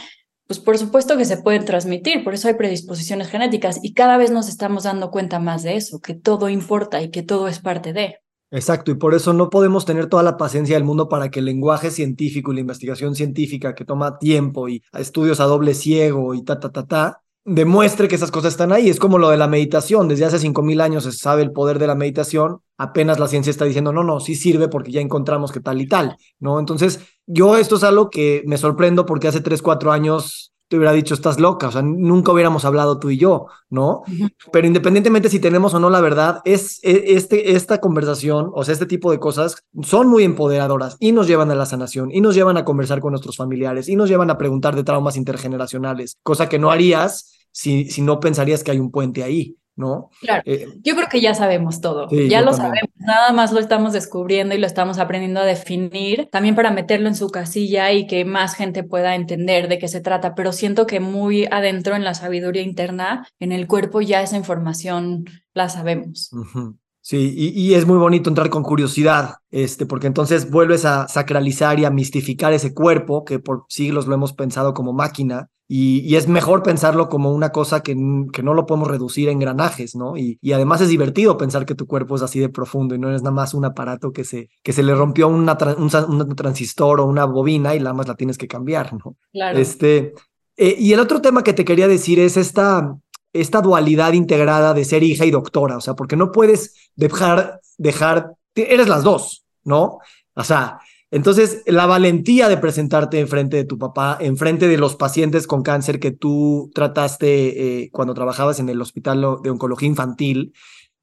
pues por supuesto que se pueden transmitir, por eso hay predisposiciones genéticas y cada vez nos estamos dando cuenta más de eso, que todo importa y que todo es parte de. Exacto, y por eso no podemos tener toda la paciencia del mundo para que el lenguaje científico y la investigación científica que toma tiempo y estudios a doble ciego y ta, ta, ta, ta, demuestre que esas cosas están ahí. Es como lo de la meditación. Desde hace 5.000 años se sabe el poder de la meditación. Apenas la ciencia está diciendo, no, no, sí sirve porque ya encontramos que tal y tal, ¿no? Entonces, yo esto es algo que me sorprendo porque hace 3, 4 años te hubiera dicho, estás loca, o sea, nunca hubiéramos hablado tú y yo, ¿no? Pero independientemente si tenemos o no la verdad, es, e, este, esta conversación, o sea, este tipo de cosas son muy empoderadoras y nos llevan a la sanación y nos llevan a conversar con nuestros familiares y nos llevan a preguntar de traumas intergeneracionales, cosa que no harías si, si no pensarías que hay un puente ahí. ¿No? Claro. Eh, yo creo que ya sabemos todo. Sí, ya lo también. sabemos. Nada más lo estamos descubriendo y lo estamos aprendiendo a definir, también para meterlo en su casilla y que más gente pueda entender de qué se trata. Pero siento que muy adentro en la sabiduría interna, en el cuerpo, ya esa información la sabemos. Uh -huh. Sí, y, y, es muy bonito entrar con curiosidad, este, porque entonces vuelves a sacralizar y a mistificar ese cuerpo que por siglos lo hemos pensado como máquina, y, y es mejor pensarlo como una cosa que, que, no lo podemos reducir a engranajes, ¿no? Y, y, además es divertido pensar que tu cuerpo es así de profundo y no es nada más un aparato que se, que se le rompió una un, un, transistor o una bobina y nada más la tienes que cambiar, ¿no? Claro. Este, eh, y el otro tema que te quería decir es esta esta dualidad integrada de ser hija y doctora, o sea, porque no puedes dejar, dejar, eres las dos, ¿no? O sea, entonces la valentía de presentarte enfrente de tu papá, enfrente de los pacientes con cáncer que tú trataste eh, cuando trabajabas en el hospital de oncología infantil,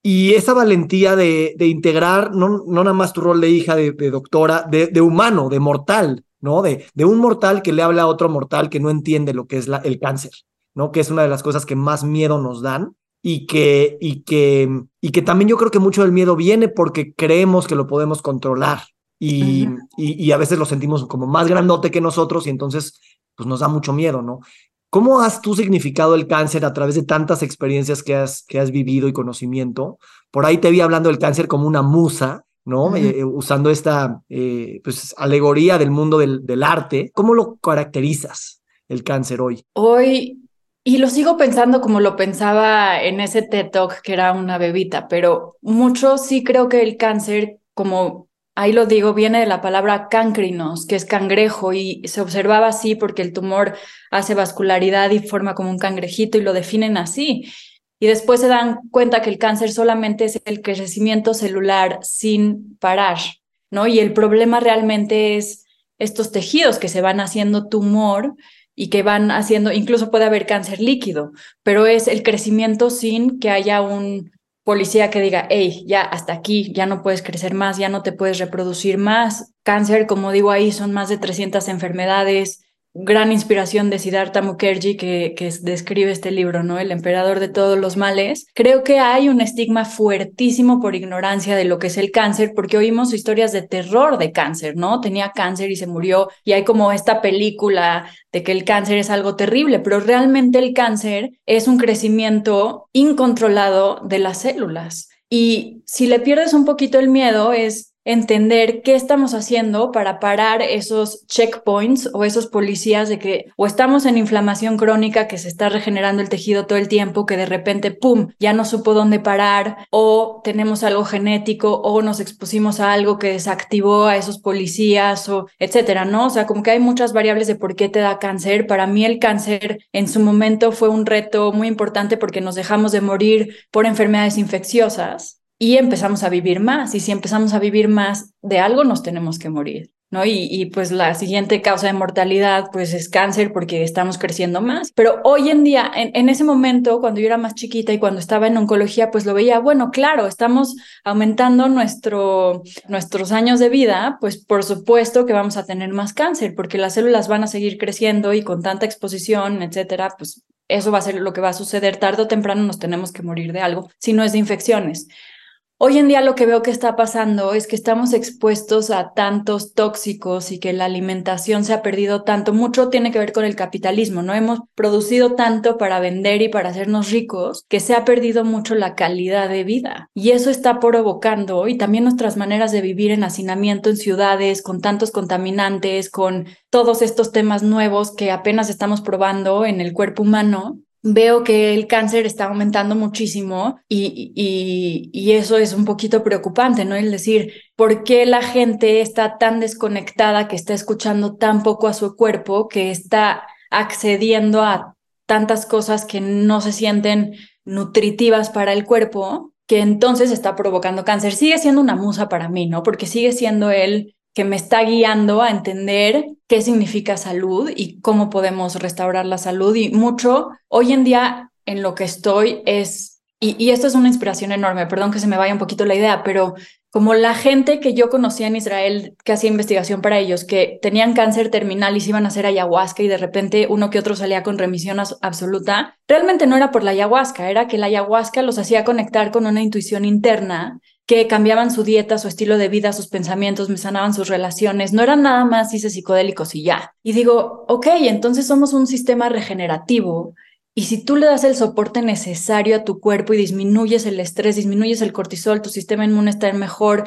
y esa valentía de, de integrar no, no, nada más tu rol de hija, de, doctora, de, de, humano, de mortal, ¿no? De, un mortal que le habla a otro mortal que no entiende lo que es el cáncer. ¿No? Que es una de las cosas que más miedo nos dan y que, y que, y que también yo creo que mucho del miedo viene porque creemos que lo podemos controlar y, y, y, a veces lo sentimos como más grandote que nosotros y entonces pues nos da mucho miedo, ¿no? ¿Cómo has tú significado el cáncer a través de tantas experiencias que has, que has vivido y conocimiento? Por ahí te vi hablando del cáncer como una musa, ¿no? Uh -huh. eh, usando esta eh, pues, alegoría del mundo del, del arte. ¿Cómo lo caracterizas? el cáncer hoy? Hoy, y lo sigo pensando como lo pensaba en ese TED Talk que era una bebita, pero mucho sí creo que el cáncer, como ahí lo digo, viene de la palabra cancrinos, que es cangrejo, y se observaba así porque el tumor hace vascularidad y forma como un cangrejito y lo definen así. Y después se dan cuenta que el cáncer solamente es el crecimiento celular sin parar, ¿no? Y el problema realmente es estos tejidos que se van haciendo tumor y que van haciendo, incluso puede haber cáncer líquido, pero es el crecimiento sin que haya un policía que diga, hey, ya hasta aquí, ya no puedes crecer más, ya no te puedes reproducir más. Cáncer, como digo ahí, son más de 300 enfermedades, gran inspiración de Siddhartha Mukherjee que, que, describe este libro, ¿no? El emperador de todos los males. Creo que hay un estigma fuertísimo por ignorancia de lo que es el cáncer, porque oímos historias de terror de cáncer, ¿no? Tenía cáncer y se murió, y hay como esta película de que el cáncer es algo terrible, pero realmente el cáncer es un crecimiento incontrolado de las células. Y si le pierdes un poquito el miedo es entender qué estamos haciendo para parar esos checkpoints o esos policías de que o estamos en inflamación crónica que se está regenerando el tejido todo el tiempo, que de repente, ¡pum!, ya no supo dónde parar, o tenemos algo genético, o nos expusimos a algo que desactivó a esos policías, o etcétera, ¿no? O sea, como que hay muchas variables de por qué te da cáncer. Para mí el cáncer en su momento fue un reto muy importante porque nos dejamos de morir por enfermedades infecciosas y empezamos a vivir más. Y si empezamos a vivir más, de algo nos tenemos que morir. ¿no? Y, y, pues la siguiente causa de mortalidad pues es cáncer porque estamos creciendo más. Pero hoy en día, en, ese momento, cuando yo era más chiquita y cuando estaba en oncología, pues lo veía, bueno, claro, estamos aumentando nuestro, nuestros años de vida, pues por supuesto que vamos a tener más cáncer porque las células van a seguir creciendo y con tanta exposición, etcétera, pues eso va a ser lo que va a suceder tarde o temprano nos tenemos que morir de algo, si no es de infecciones. Hoy en día lo que veo que está pasando es que estamos expuestos a tantos tóxicos y que la alimentación se ha perdido tanto. Mucho tiene que ver con el capitalismo, ¿no? Hemos producido tanto para vender y para hacernos ricos que se ha perdido mucho la calidad de vida. Y eso está provocando y también nuestras maneras de vivir en hacinamiento en ciudades, con tantos contaminantes, con todos estos temas nuevos que apenas estamos probando en el cuerpo humano, veo que el cáncer está aumentando muchísimo y, y, eso es un poquito preocupante, ¿no? Es decir, ¿por qué la gente está tan desconectada, que está escuchando tan poco a su cuerpo, que está accediendo a tantas cosas que no se sienten nutritivas para el cuerpo, que entonces está provocando cáncer? Sigue siendo una musa para mí, ¿no? Porque sigue siendo él que me está guiando a entender qué significa salud y cómo podemos restaurar la salud. Y mucho, hoy en día en lo que estoy es, y, esto es una inspiración enorme, perdón que se me vaya un poquito la idea, pero como la gente que yo conocía en Israel que hacía investigación para ellos, que tenían cáncer terminal y se iban a hacer ayahuasca y de repente uno que otro salía con remisión absoluta, realmente no era por la ayahuasca, era que la ayahuasca los hacía conectar con una intuición interna que cambiaban su dieta, su estilo de vida, sus pensamientos, me sanaban sus relaciones, no eran nada más hice psicodélicos y ya. Y digo, ok, entonces somos un sistema regenerativo y si tú le das el soporte necesario a tu cuerpo y disminuyes el estrés, disminuyes el cortisol, tu sistema inmune está mejor,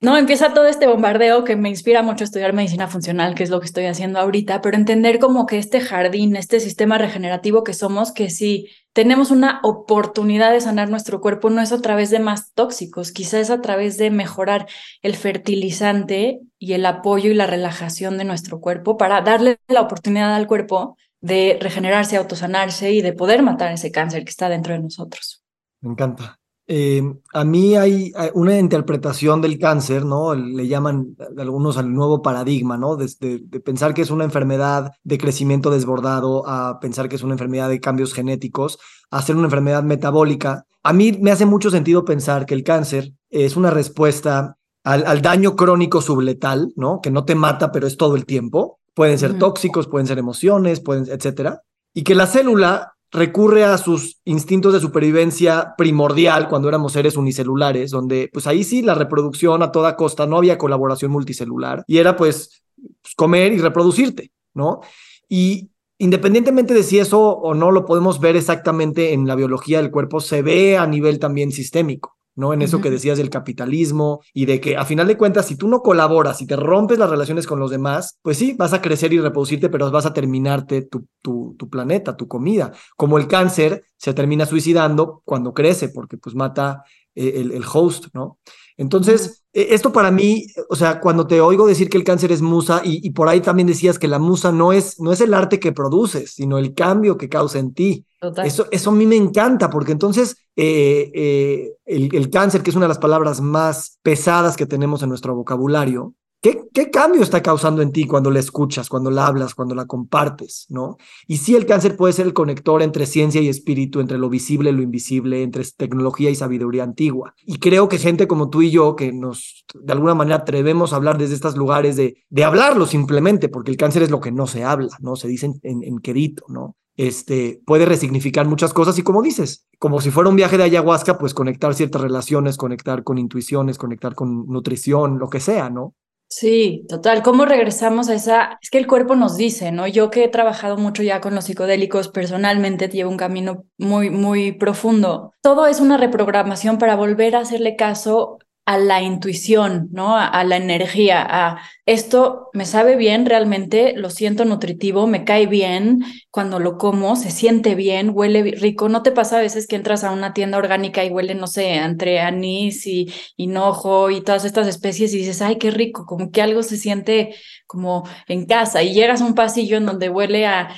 no, empieza todo este bombardeo que me inspira mucho a estudiar medicina funcional, que es lo que estoy haciendo ahorita, pero entender como que este jardín, este sistema regenerativo que somos, que si tenemos una oportunidad de sanar nuestro cuerpo, no es a través de más tóxicos, quizás es a través de mejorar el fertilizante y el apoyo y la relajación de nuestro cuerpo para darle la oportunidad al cuerpo de regenerarse, autosanarse y de poder matar ese cáncer que está dentro de nosotros. Me encanta. Eh, a mí hay, una interpretación del cáncer, ¿no? Le llaman algunos al nuevo paradigma, ¿no? De, de, pensar que es una enfermedad de crecimiento desbordado a pensar que es una enfermedad de cambios genéticos, a ser una enfermedad metabólica. A mí me hace mucho sentido pensar que el cáncer es una respuesta al, al daño crónico subletal, ¿no? Que no te mata, pero es todo el tiempo. Pueden ser tóxicos, pueden ser emociones, pueden, etcétera. Y que la célula recurre a sus instintos de supervivencia primordial cuando éramos seres unicelulares, donde pues ahí sí la reproducción a toda costa, no había colaboración multicelular y era pues, pues comer y reproducirte, ¿no? Y independientemente de si eso o no lo podemos ver exactamente en la biología del cuerpo, se ve a nivel también sistémico. ¿No? En eso que decías del capitalismo y de que a final de cuentas, si tú no colaboras y te rompes las relaciones con los demás, pues sí, vas a crecer y reproducirte, pero vas a terminarte tu, tu, tu planeta, tu comida. Como el cáncer se termina suicidando cuando crece, porque pues mata el, el host, ¿no? Entonces, e, esto para mí, o sea, cuando te oigo decir que el cáncer es musa, y, por ahí también decías que la musa no es, no es el arte que produces, sino el cambio que causa en ti. Eso, eso a mí me encanta, porque entonces eh, eh, el, el, cáncer, que es una de las palabras más pesadas que tenemos en nuestro vocabulario, ¿Qué, ¿Qué, cambio está causando en ti cuando la escuchas, cuando la hablas, cuando la compartes, no? Y sí, el cáncer puede ser el conector entre ciencia y espíritu, entre lo visible y lo invisible, entre tecnología y sabiduría antigua. Y creo que gente como tú y yo, que nos de alguna manera atrevemos a hablar desde estos lugares de, de hablarlo simplemente, porque el cáncer es lo que no se habla, ¿no? Se dice en, en quedito, ¿no? Este, puede resignificar muchas cosas y como dices, como si fuera un viaje de ayahuasca, pues conectar ciertas relaciones, conectar con intuiciones, conectar con nutrición, lo que sea, ¿no? Sí, total. ¿Cómo regresamos a esa? Es que el cuerpo nos dice, ¿no? Yo que he trabajado mucho ya con los psicodélicos personalmente, llevo un camino muy, muy profundo. Todo es una reprogramación para volver a hacerle caso a la intuición, ¿no? A, la energía, a esto me sabe bien realmente, lo siento nutritivo, me cae bien cuando lo como, se siente bien, huele rico. ¿No te pasa a veces que entras a una tienda orgánica y huele, no sé, entre anís y hinojo y todas estas especies y dices, ay, qué rico, como que algo se siente como en casa y llegas a un pasillo en donde huele a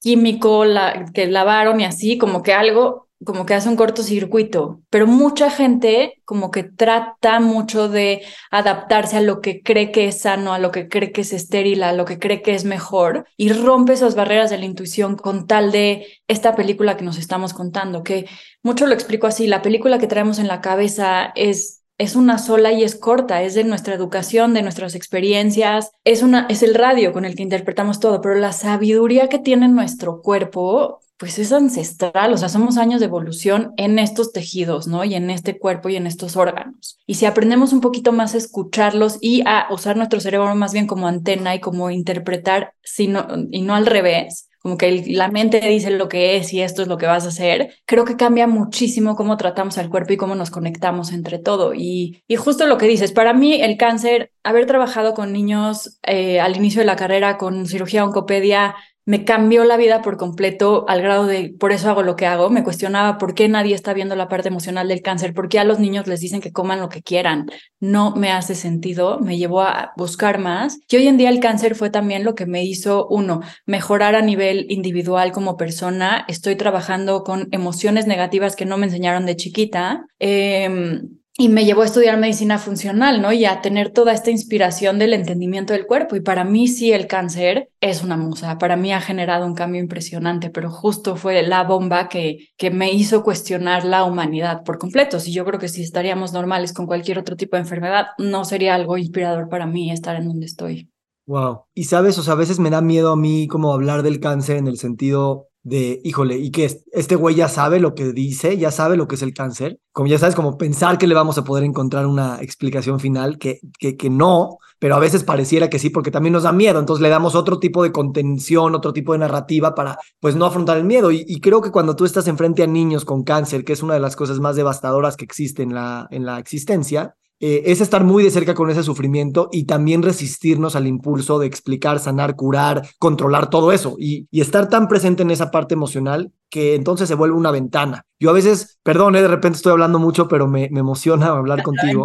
químico la, que lavaron y así, como que algo como que hace un cortocircuito, pero mucha gente como que trata mucho de adaptarse a lo que cree que es sano, a lo que cree que es estéril, a lo que cree que es mejor y rompe esas barreras de la intuición con tal de esta película que nos estamos contando, que mucho lo explico así, la película que traemos en la cabeza es es una sola y es corta, es de nuestra educación, de nuestras experiencias, es, una, es el radio con el que interpretamos todo, pero la sabiduría que tiene nuestro cuerpo pues es ancestral, o sea, somos años de evolución en estos tejidos, ¿no? Y en este cuerpo y en estos órganos. Y si aprendemos un poquito más a escucharlos y a usar nuestro cerebro más bien como antena y como interpretar, sino, y no al revés, como que la mente dice lo que es y esto es lo que vas a hacer, creo que cambia muchísimo cómo tratamos al cuerpo y cómo nos conectamos entre todo. Y, justo lo que dices, para mí el cáncer, haber trabajado con niños eh, al inicio de la carrera con cirugía oncopedia, me cambió la vida por completo al grado de, por eso hago lo que hago, me cuestionaba por qué nadie está viendo la parte emocional del cáncer, por qué a los niños les dicen que coman lo que quieran, no me hace sentido, me llevó a buscar más. Y hoy en día el cáncer fue también lo que me hizo, uno, mejorar a nivel individual como persona, estoy trabajando con emociones negativas que no me enseñaron de chiquita. Eh, y me llevó a estudiar medicina funcional, ¿no? Y a tener toda esta inspiración del entendimiento del cuerpo. Y para mí sí el cáncer es una musa, para mí ha generado un cambio impresionante, pero justo fue la bomba que, que me hizo cuestionar la humanidad por completo. Si yo creo que si estaríamos normales con cualquier otro tipo de enfermedad, no sería algo inspirador para mí estar en donde estoy. Wow. Y sabes, o sea, a veces me da miedo a mí como hablar del cáncer en el sentido de, híjole, y que este güey ya sabe lo que dice, ya sabe lo que es el cáncer, como ya sabes, como pensar que le vamos a poder encontrar una explicación final, que, que, que no, pero a veces pareciera que sí, porque también nos da miedo, entonces le damos otro tipo de contención, otro tipo de narrativa para, pues, no afrontar el miedo. Y, creo que cuando tú estás enfrente a niños con cáncer, que es una de las cosas más devastadoras que existe en la, en la existencia, eh, es estar muy de cerca con ese sufrimiento y también resistirnos al impulso de explicar, sanar, curar, controlar todo eso y, y estar tan presente en esa parte emocional que entonces se vuelve una ventana. Yo a veces, perdón, eh, de repente estoy hablando mucho, pero me, me emociona hablar contigo.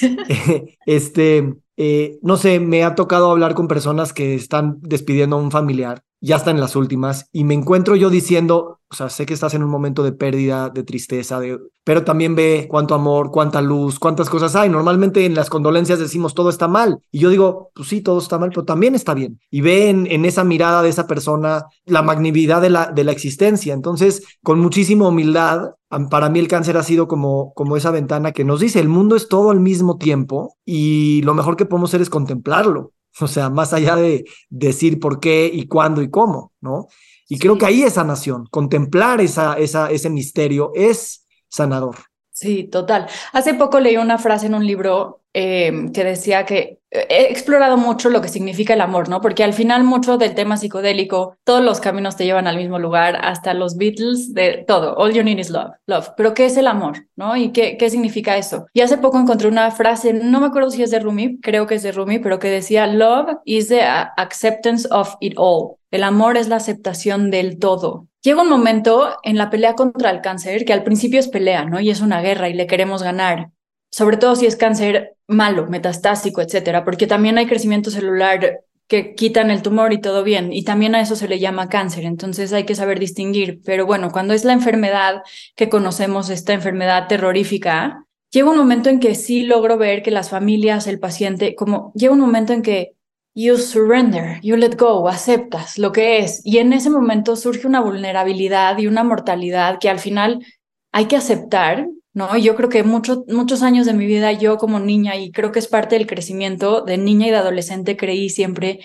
este, eh, no sé, me ha tocado hablar con personas que están despidiendo a un familiar, ya están en las últimas, y me encuentro yo diciendo, o sea, sé que estás en un momento de pérdida, de tristeza, de... pero también ve cuánto amor, cuánta luz, cuántas cosas hay. Normalmente en las condolencias decimos todo está mal. Y yo digo, pues sí, todo está mal, pero también está bien. Y ve en, en esa mirada de esa persona la magnividad de la, de la existencia. Entonces, con muchísima humildad, para mí el cáncer ha sido como, como esa ventana que nos dice, el mundo es todo al mismo tiempo y lo mejor que podemos hacer es contemplarlo. O sea, más allá de decir por qué y cuándo y cómo, ¿no? Y creo que ahí es sanación, contemplar esa, esa, ese misterio es sanador. Sí, total. Hace poco leí una frase en un libro eh, que decía que eh, he explorado mucho lo que significa el amor, ¿no? Porque al final mucho del tema psicodélico, todos los caminos te llevan al mismo lugar, hasta los Beatles, de todo. All you need is love, love. Pero ¿qué es el amor, no? ¿Y qué, qué significa eso? Y hace poco encontré una frase, no me acuerdo si es de Rumi, creo que es de Rumi, pero que decía, love is the acceptance of it all. El amor es la aceptación del todo. Llega un momento en la pelea contra el cáncer que al principio es pelea, ¿no? Y es una guerra y le queremos ganar. Sobre todo si es cáncer malo, metastásico, etcétera, porque también hay crecimiento celular que quitan el tumor y todo bien, y también a eso se le llama cáncer, entonces hay que saber distinguir, pero bueno, cuando es la enfermedad que conocemos, esta enfermedad terrorífica, llega un momento en que sí logro ver que las familias, el paciente, como llega un momento en que you surrender, you let go, aceptas lo que es. Y en ese momento surge una vulnerabilidad y una mortalidad que al final hay que aceptar, ¿no? Yo creo que muchos muchos años de mi vida yo como niña, y creo que es parte del crecimiento de niña y de adolescente, creí siempre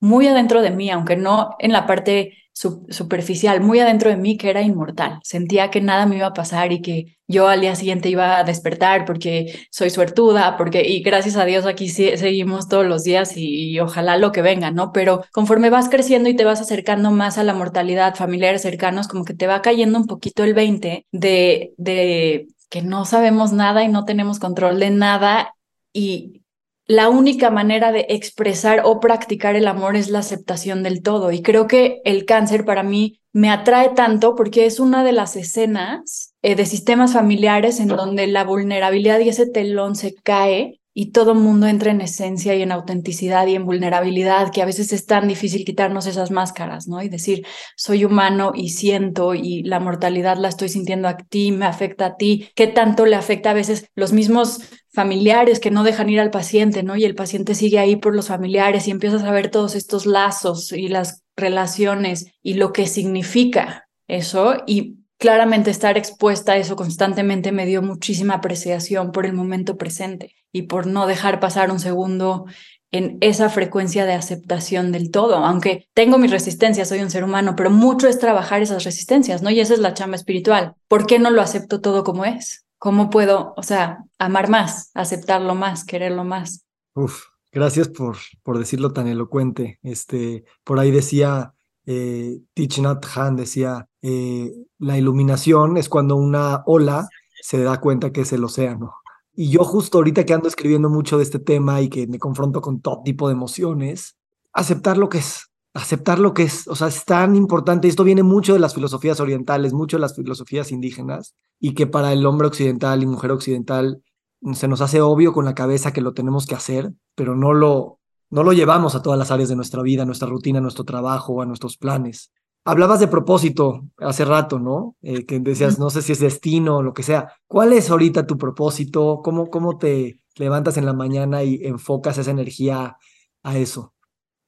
muy adentro de mí, aunque no en la parte superficial, muy adentro de mí que era inmortal. Sentía que nada me iba a pasar y que yo al día siguiente iba a despertar porque soy suertuda, porque y gracias a Dios aquí seguimos todos los días y, ojalá lo que venga, ¿no? Pero conforme vas creciendo y te vas acercando más a la mortalidad, familiares cercanos, como que te va cayendo un poquito el 20 de, de que no sabemos nada y no tenemos control de nada y la única manera de expresar o practicar el amor es la aceptación del todo. Y creo que el cáncer para mí me atrae tanto porque es una de las escenas eh, de sistemas familiares en donde la vulnerabilidad y ese telón se cae y todo mundo entra en esencia y en autenticidad y en vulnerabilidad, que a veces es tan difícil quitarnos esas máscaras, ¿no? Y decir, soy humano y siento y la mortalidad la estoy sintiendo a ti, me afecta a ti, qué tanto le afecta a veces los mismos familiares que no dejan ir al paciente, ¿no? Y el paciente sigue ahí por los familiares y empiezas a ver todos estos lazos y las relaciones y lo que significa eso y claramente estar expuesta a eso constantemente me dio muchísima apreciación por el momento presente y por no dejar pasar un segundo en esa frecuencia de aceptación del todo, aunque tengo mis resistencias, soy un ser humano, pero mucho es trabajar esas resistencias, ¿no? Y esa es la chamba espiritual. ¿Por qué no lo acepto todo como es? ¿Cómo puedo, o sea, amar más, aceptarlo más, quererlo más? Uf, gracias por, por decirlo tan elocuente. Este, por ahí decía eh, Thich decía, eh, la iluminación es cuando una ola se da cuenta que es el océano. Y yo justo ahorita que ando escribiendo mucho de este tema y que me confronto con todo tipo de emociones, aceptar lo que es, aceptar lo que es, o sea, es tan importante, esto viene mucho de las filosofías orientales, mucho de las filosofías indígenas, y que para el hombre occidental y mujer occidental se nos hace obvio con la cabeza que lo tenemos que hacer, pero no lo, no lo llevamos a todas las áreas de nuestra vida, a nuestra rutina, a nuestro trabajo, a nuestros planes. Hablabas de propósito hace rato, ¿no? Eh, que decías, no sé si es destino o lo que sea. ¿Cuál es ahorita tu propósito? ¿Cómo, ¿Cómo te levantas en la mañana y enfocas esa energía a eso?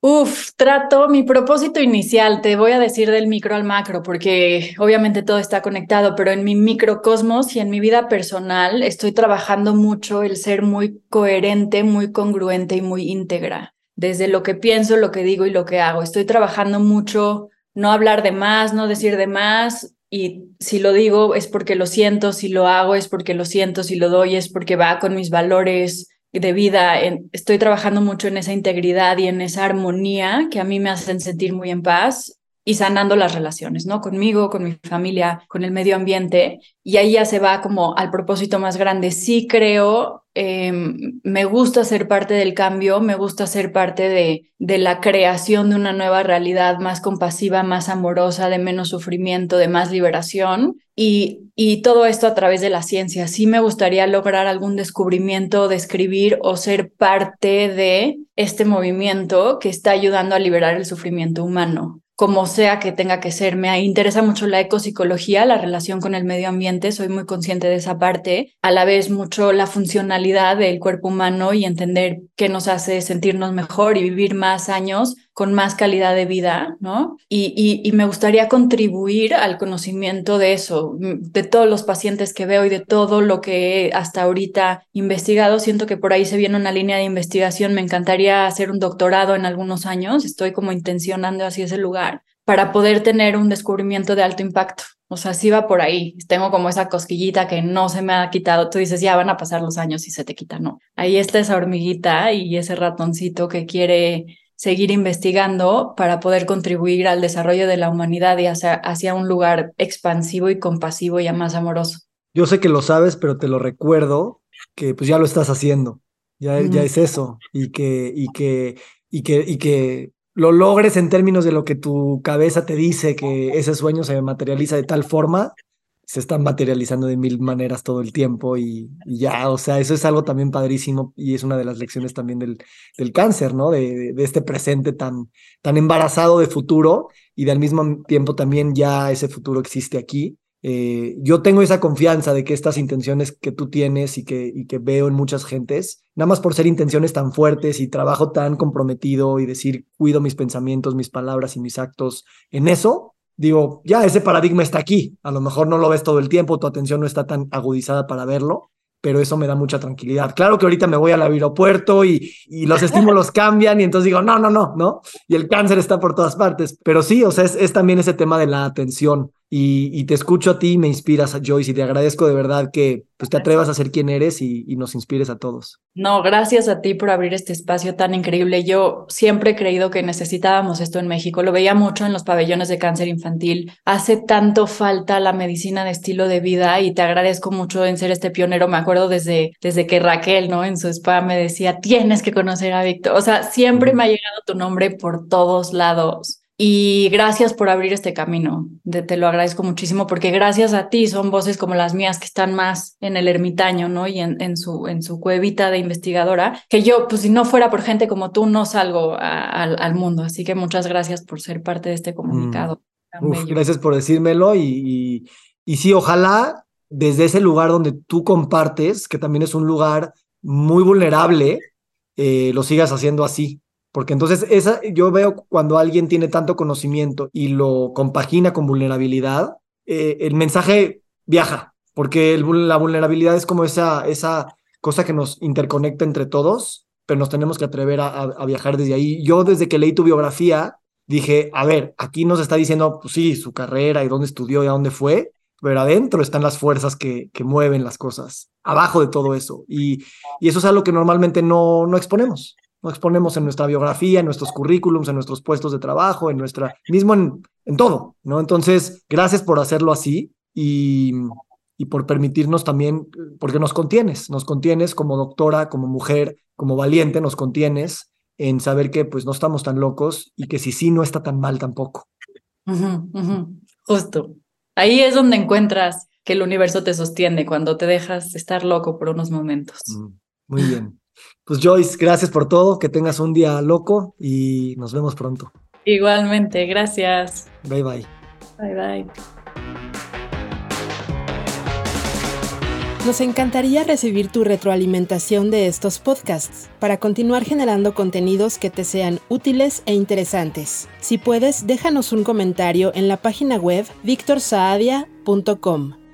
Uf, trato mi propósito inicial, te voy a decir del micro al macro, porque obviamente todo está conectado, pero en mi microcosmos y en mi vida personal estoy trabajando mucho el ser muy coherente, muy congruente y muy íntegra, desde lo que pienso, lo que digo y lo que hago. Estoy trabajando mucho no hablar de más, no decir de más. Y si lo digo es porque lo siento, si lo hago es porque lo siento, si lo doy es porque va con mis valores de vida. estoy trabajando mucho en esa integridad y en esa armonía que a mí me hacen sentir muy en paz y sanando las relaciones, ¿no? Conmigo, con mi familia, con el medio ambiente. Y ahí ya se va como al propósito más grande. Sí creo, em, me gusta ser parte del cambio, me gusta ser parte de, de la creación de una nueva realidad más compasiva, más amorosa, de menos sufrimiento, de más liberación. Y, y todo esto a través de la ciencia. Sí me gustaría lograr algún descubrimiento, describir o ser parte de este movimiento que está ayudando a liberar el sufrimiento humano como sea que tenga que ser. Me interesa mucho la ecopsicología, la relación con el medio ambiente, soy muy consciente de esa parte, a la vez mucho la funcionalidad del cuerpo humano y entender qué nos hace sentirnos mejor y vivir más años con más calidad de vida, ¿no? Y, y, me gustaría contribuir al conocimiento de eso, de todos los pacientes que veo y de todo lo que hasta ahorita investigado. Siento que por ahí se viene una línea de investigación. Me encantaría hacer un doctorado en algunos años. Estoy como intencionando hacia ese lugar para poder tener un descubrimiento de alto impacto. O sea, sí va por ahí. Tengo como esa cosquillita que no se me ha quitado. Tú dices, ya van a pasar los años y se te quita. No. Ahí está esa hormiguita y ese ratoncito que quiere seguir investigando para poder contribuir al desarrollo de la humanidad y hacia, hacia un lugar expansivo y compasivo y más amoroso. Yo sé que lo sabes, pero te lo recuerdo que pues ya lo estás haciendo. Ya, ya es eso. Y que, y que, y que, y que lo logres en términos de lo que tu cabeza te dice que ese sueño se materializa de tal forma, se están materializando de mil maneras todo el tiempo y, ya, o sea, eso es algo también padrísimo y es una de las lecciones también del, del cáncer, ¿no? De, de, este presente tan, tan embarazado de futuro y al mismo tiempo también ya ese futuro existe aquí eh, yo tengo esa confianza de que estas intenciones que tú tienes y que, y que veo en muchas gentes, nada más por ser intenciones tan fuertes y trabajo tan comprometido y decir, cuido mis pensamientos, mis palabras y mis actos en eso, digo, ya ese paradigma está aquí. A lo mejor no lo ves todo el tiempo, tu atención no está tan agudizada para verlo, pero eso me da mucha tranquilidad. Claro que ahorita me voy al aeropuerto y, y los estímulos cambian y entonces digo, no, no, no, no. Y el cáncer está por todas partes. Pero sí, o sea, es, es también ese tema de la atención y, te escucho a ti y me inspiras a Joyce y te agradezco de verdad que pues, te atrevas a ser quien eres y, nos inspires a todos. No, gracias a ti por abrir este espacio tan increíble. Yo siempre he creído que necesitábamos esto en México. Lo veía mucho en los pabellones de cáncer infantil. Hace tanto falta la medicina de estilo de vida y te agradezco mucho en ser este pionero. Me acuerdo desde, desde que Raquel, ¿no? En su spa me decía, tienes que conocer a Víctor. O sea, siempre me ha llegado tu nombre por todos lados. Y gracias por abrir este camino. te lo agradezco muchísimo porque gracias a ti son voces como las mías que están más en el ermitaño, ¿no? Y en, en su, en su cuevita de investigadora, que yo, pues si no fuera por gente como tú, no salgo al mundo. Así que muchas gracias por ser parte de este comunicado. Mm. gracias por decírmelo y, y, sí, ojalá desde ese lugar donde tú compartes, que también es un lugar muy vulnerable, eh, lo sigas haciendo así, porque entonces esa, yo veo cuando alguien tiene tanto conocimiento y lo compagina con vulnerabilidad, eh, el mensaje viaja, porque la vulnerabilidad es como esa, esa cosa que nos interconecta entre todos, pero nos tenemos que atrever a, viajar desde ahí. Yo desde que leí tu biografía, dije, a ver, aquí nos está diciendo, pues sí, su carrera y dónde estudió y a dónde fue, pero adentro están las fuerzas que, que mueven las cosas, abajo de todo eso. Y, y eso es algo que normalmente no, no exponemos no exponemos en nuestra biografía, en nuestros currículums, en nuestros puestos de trabajo, en nuestra, mismo en, en todo, ¿no? Entonces, gracias por hacerlo así y, y por permitirnos también, porque nos contienes, nos contienes como doctora, como mujer, como valiente, nos contienes en saber que pues no estamos tan locos y que si sí no está tan mal tampoco. Justo. Ahí es donde encuentras que el universo te sostiene cuando te dejas estar loco por unos momentos. Mm, muy bien. Pues Joyce, gracias por todo, que tengas un día loco y nos vemos pronto. Igualmente, gracias. Bye bye. Bye bye. Nos encantaría recibir tu retroalimentación de estos podcasts para continuar generando contenidos que te sean útiles e interesantes. Si puedes, déjanos un comentario en la página web victorsaadia.com.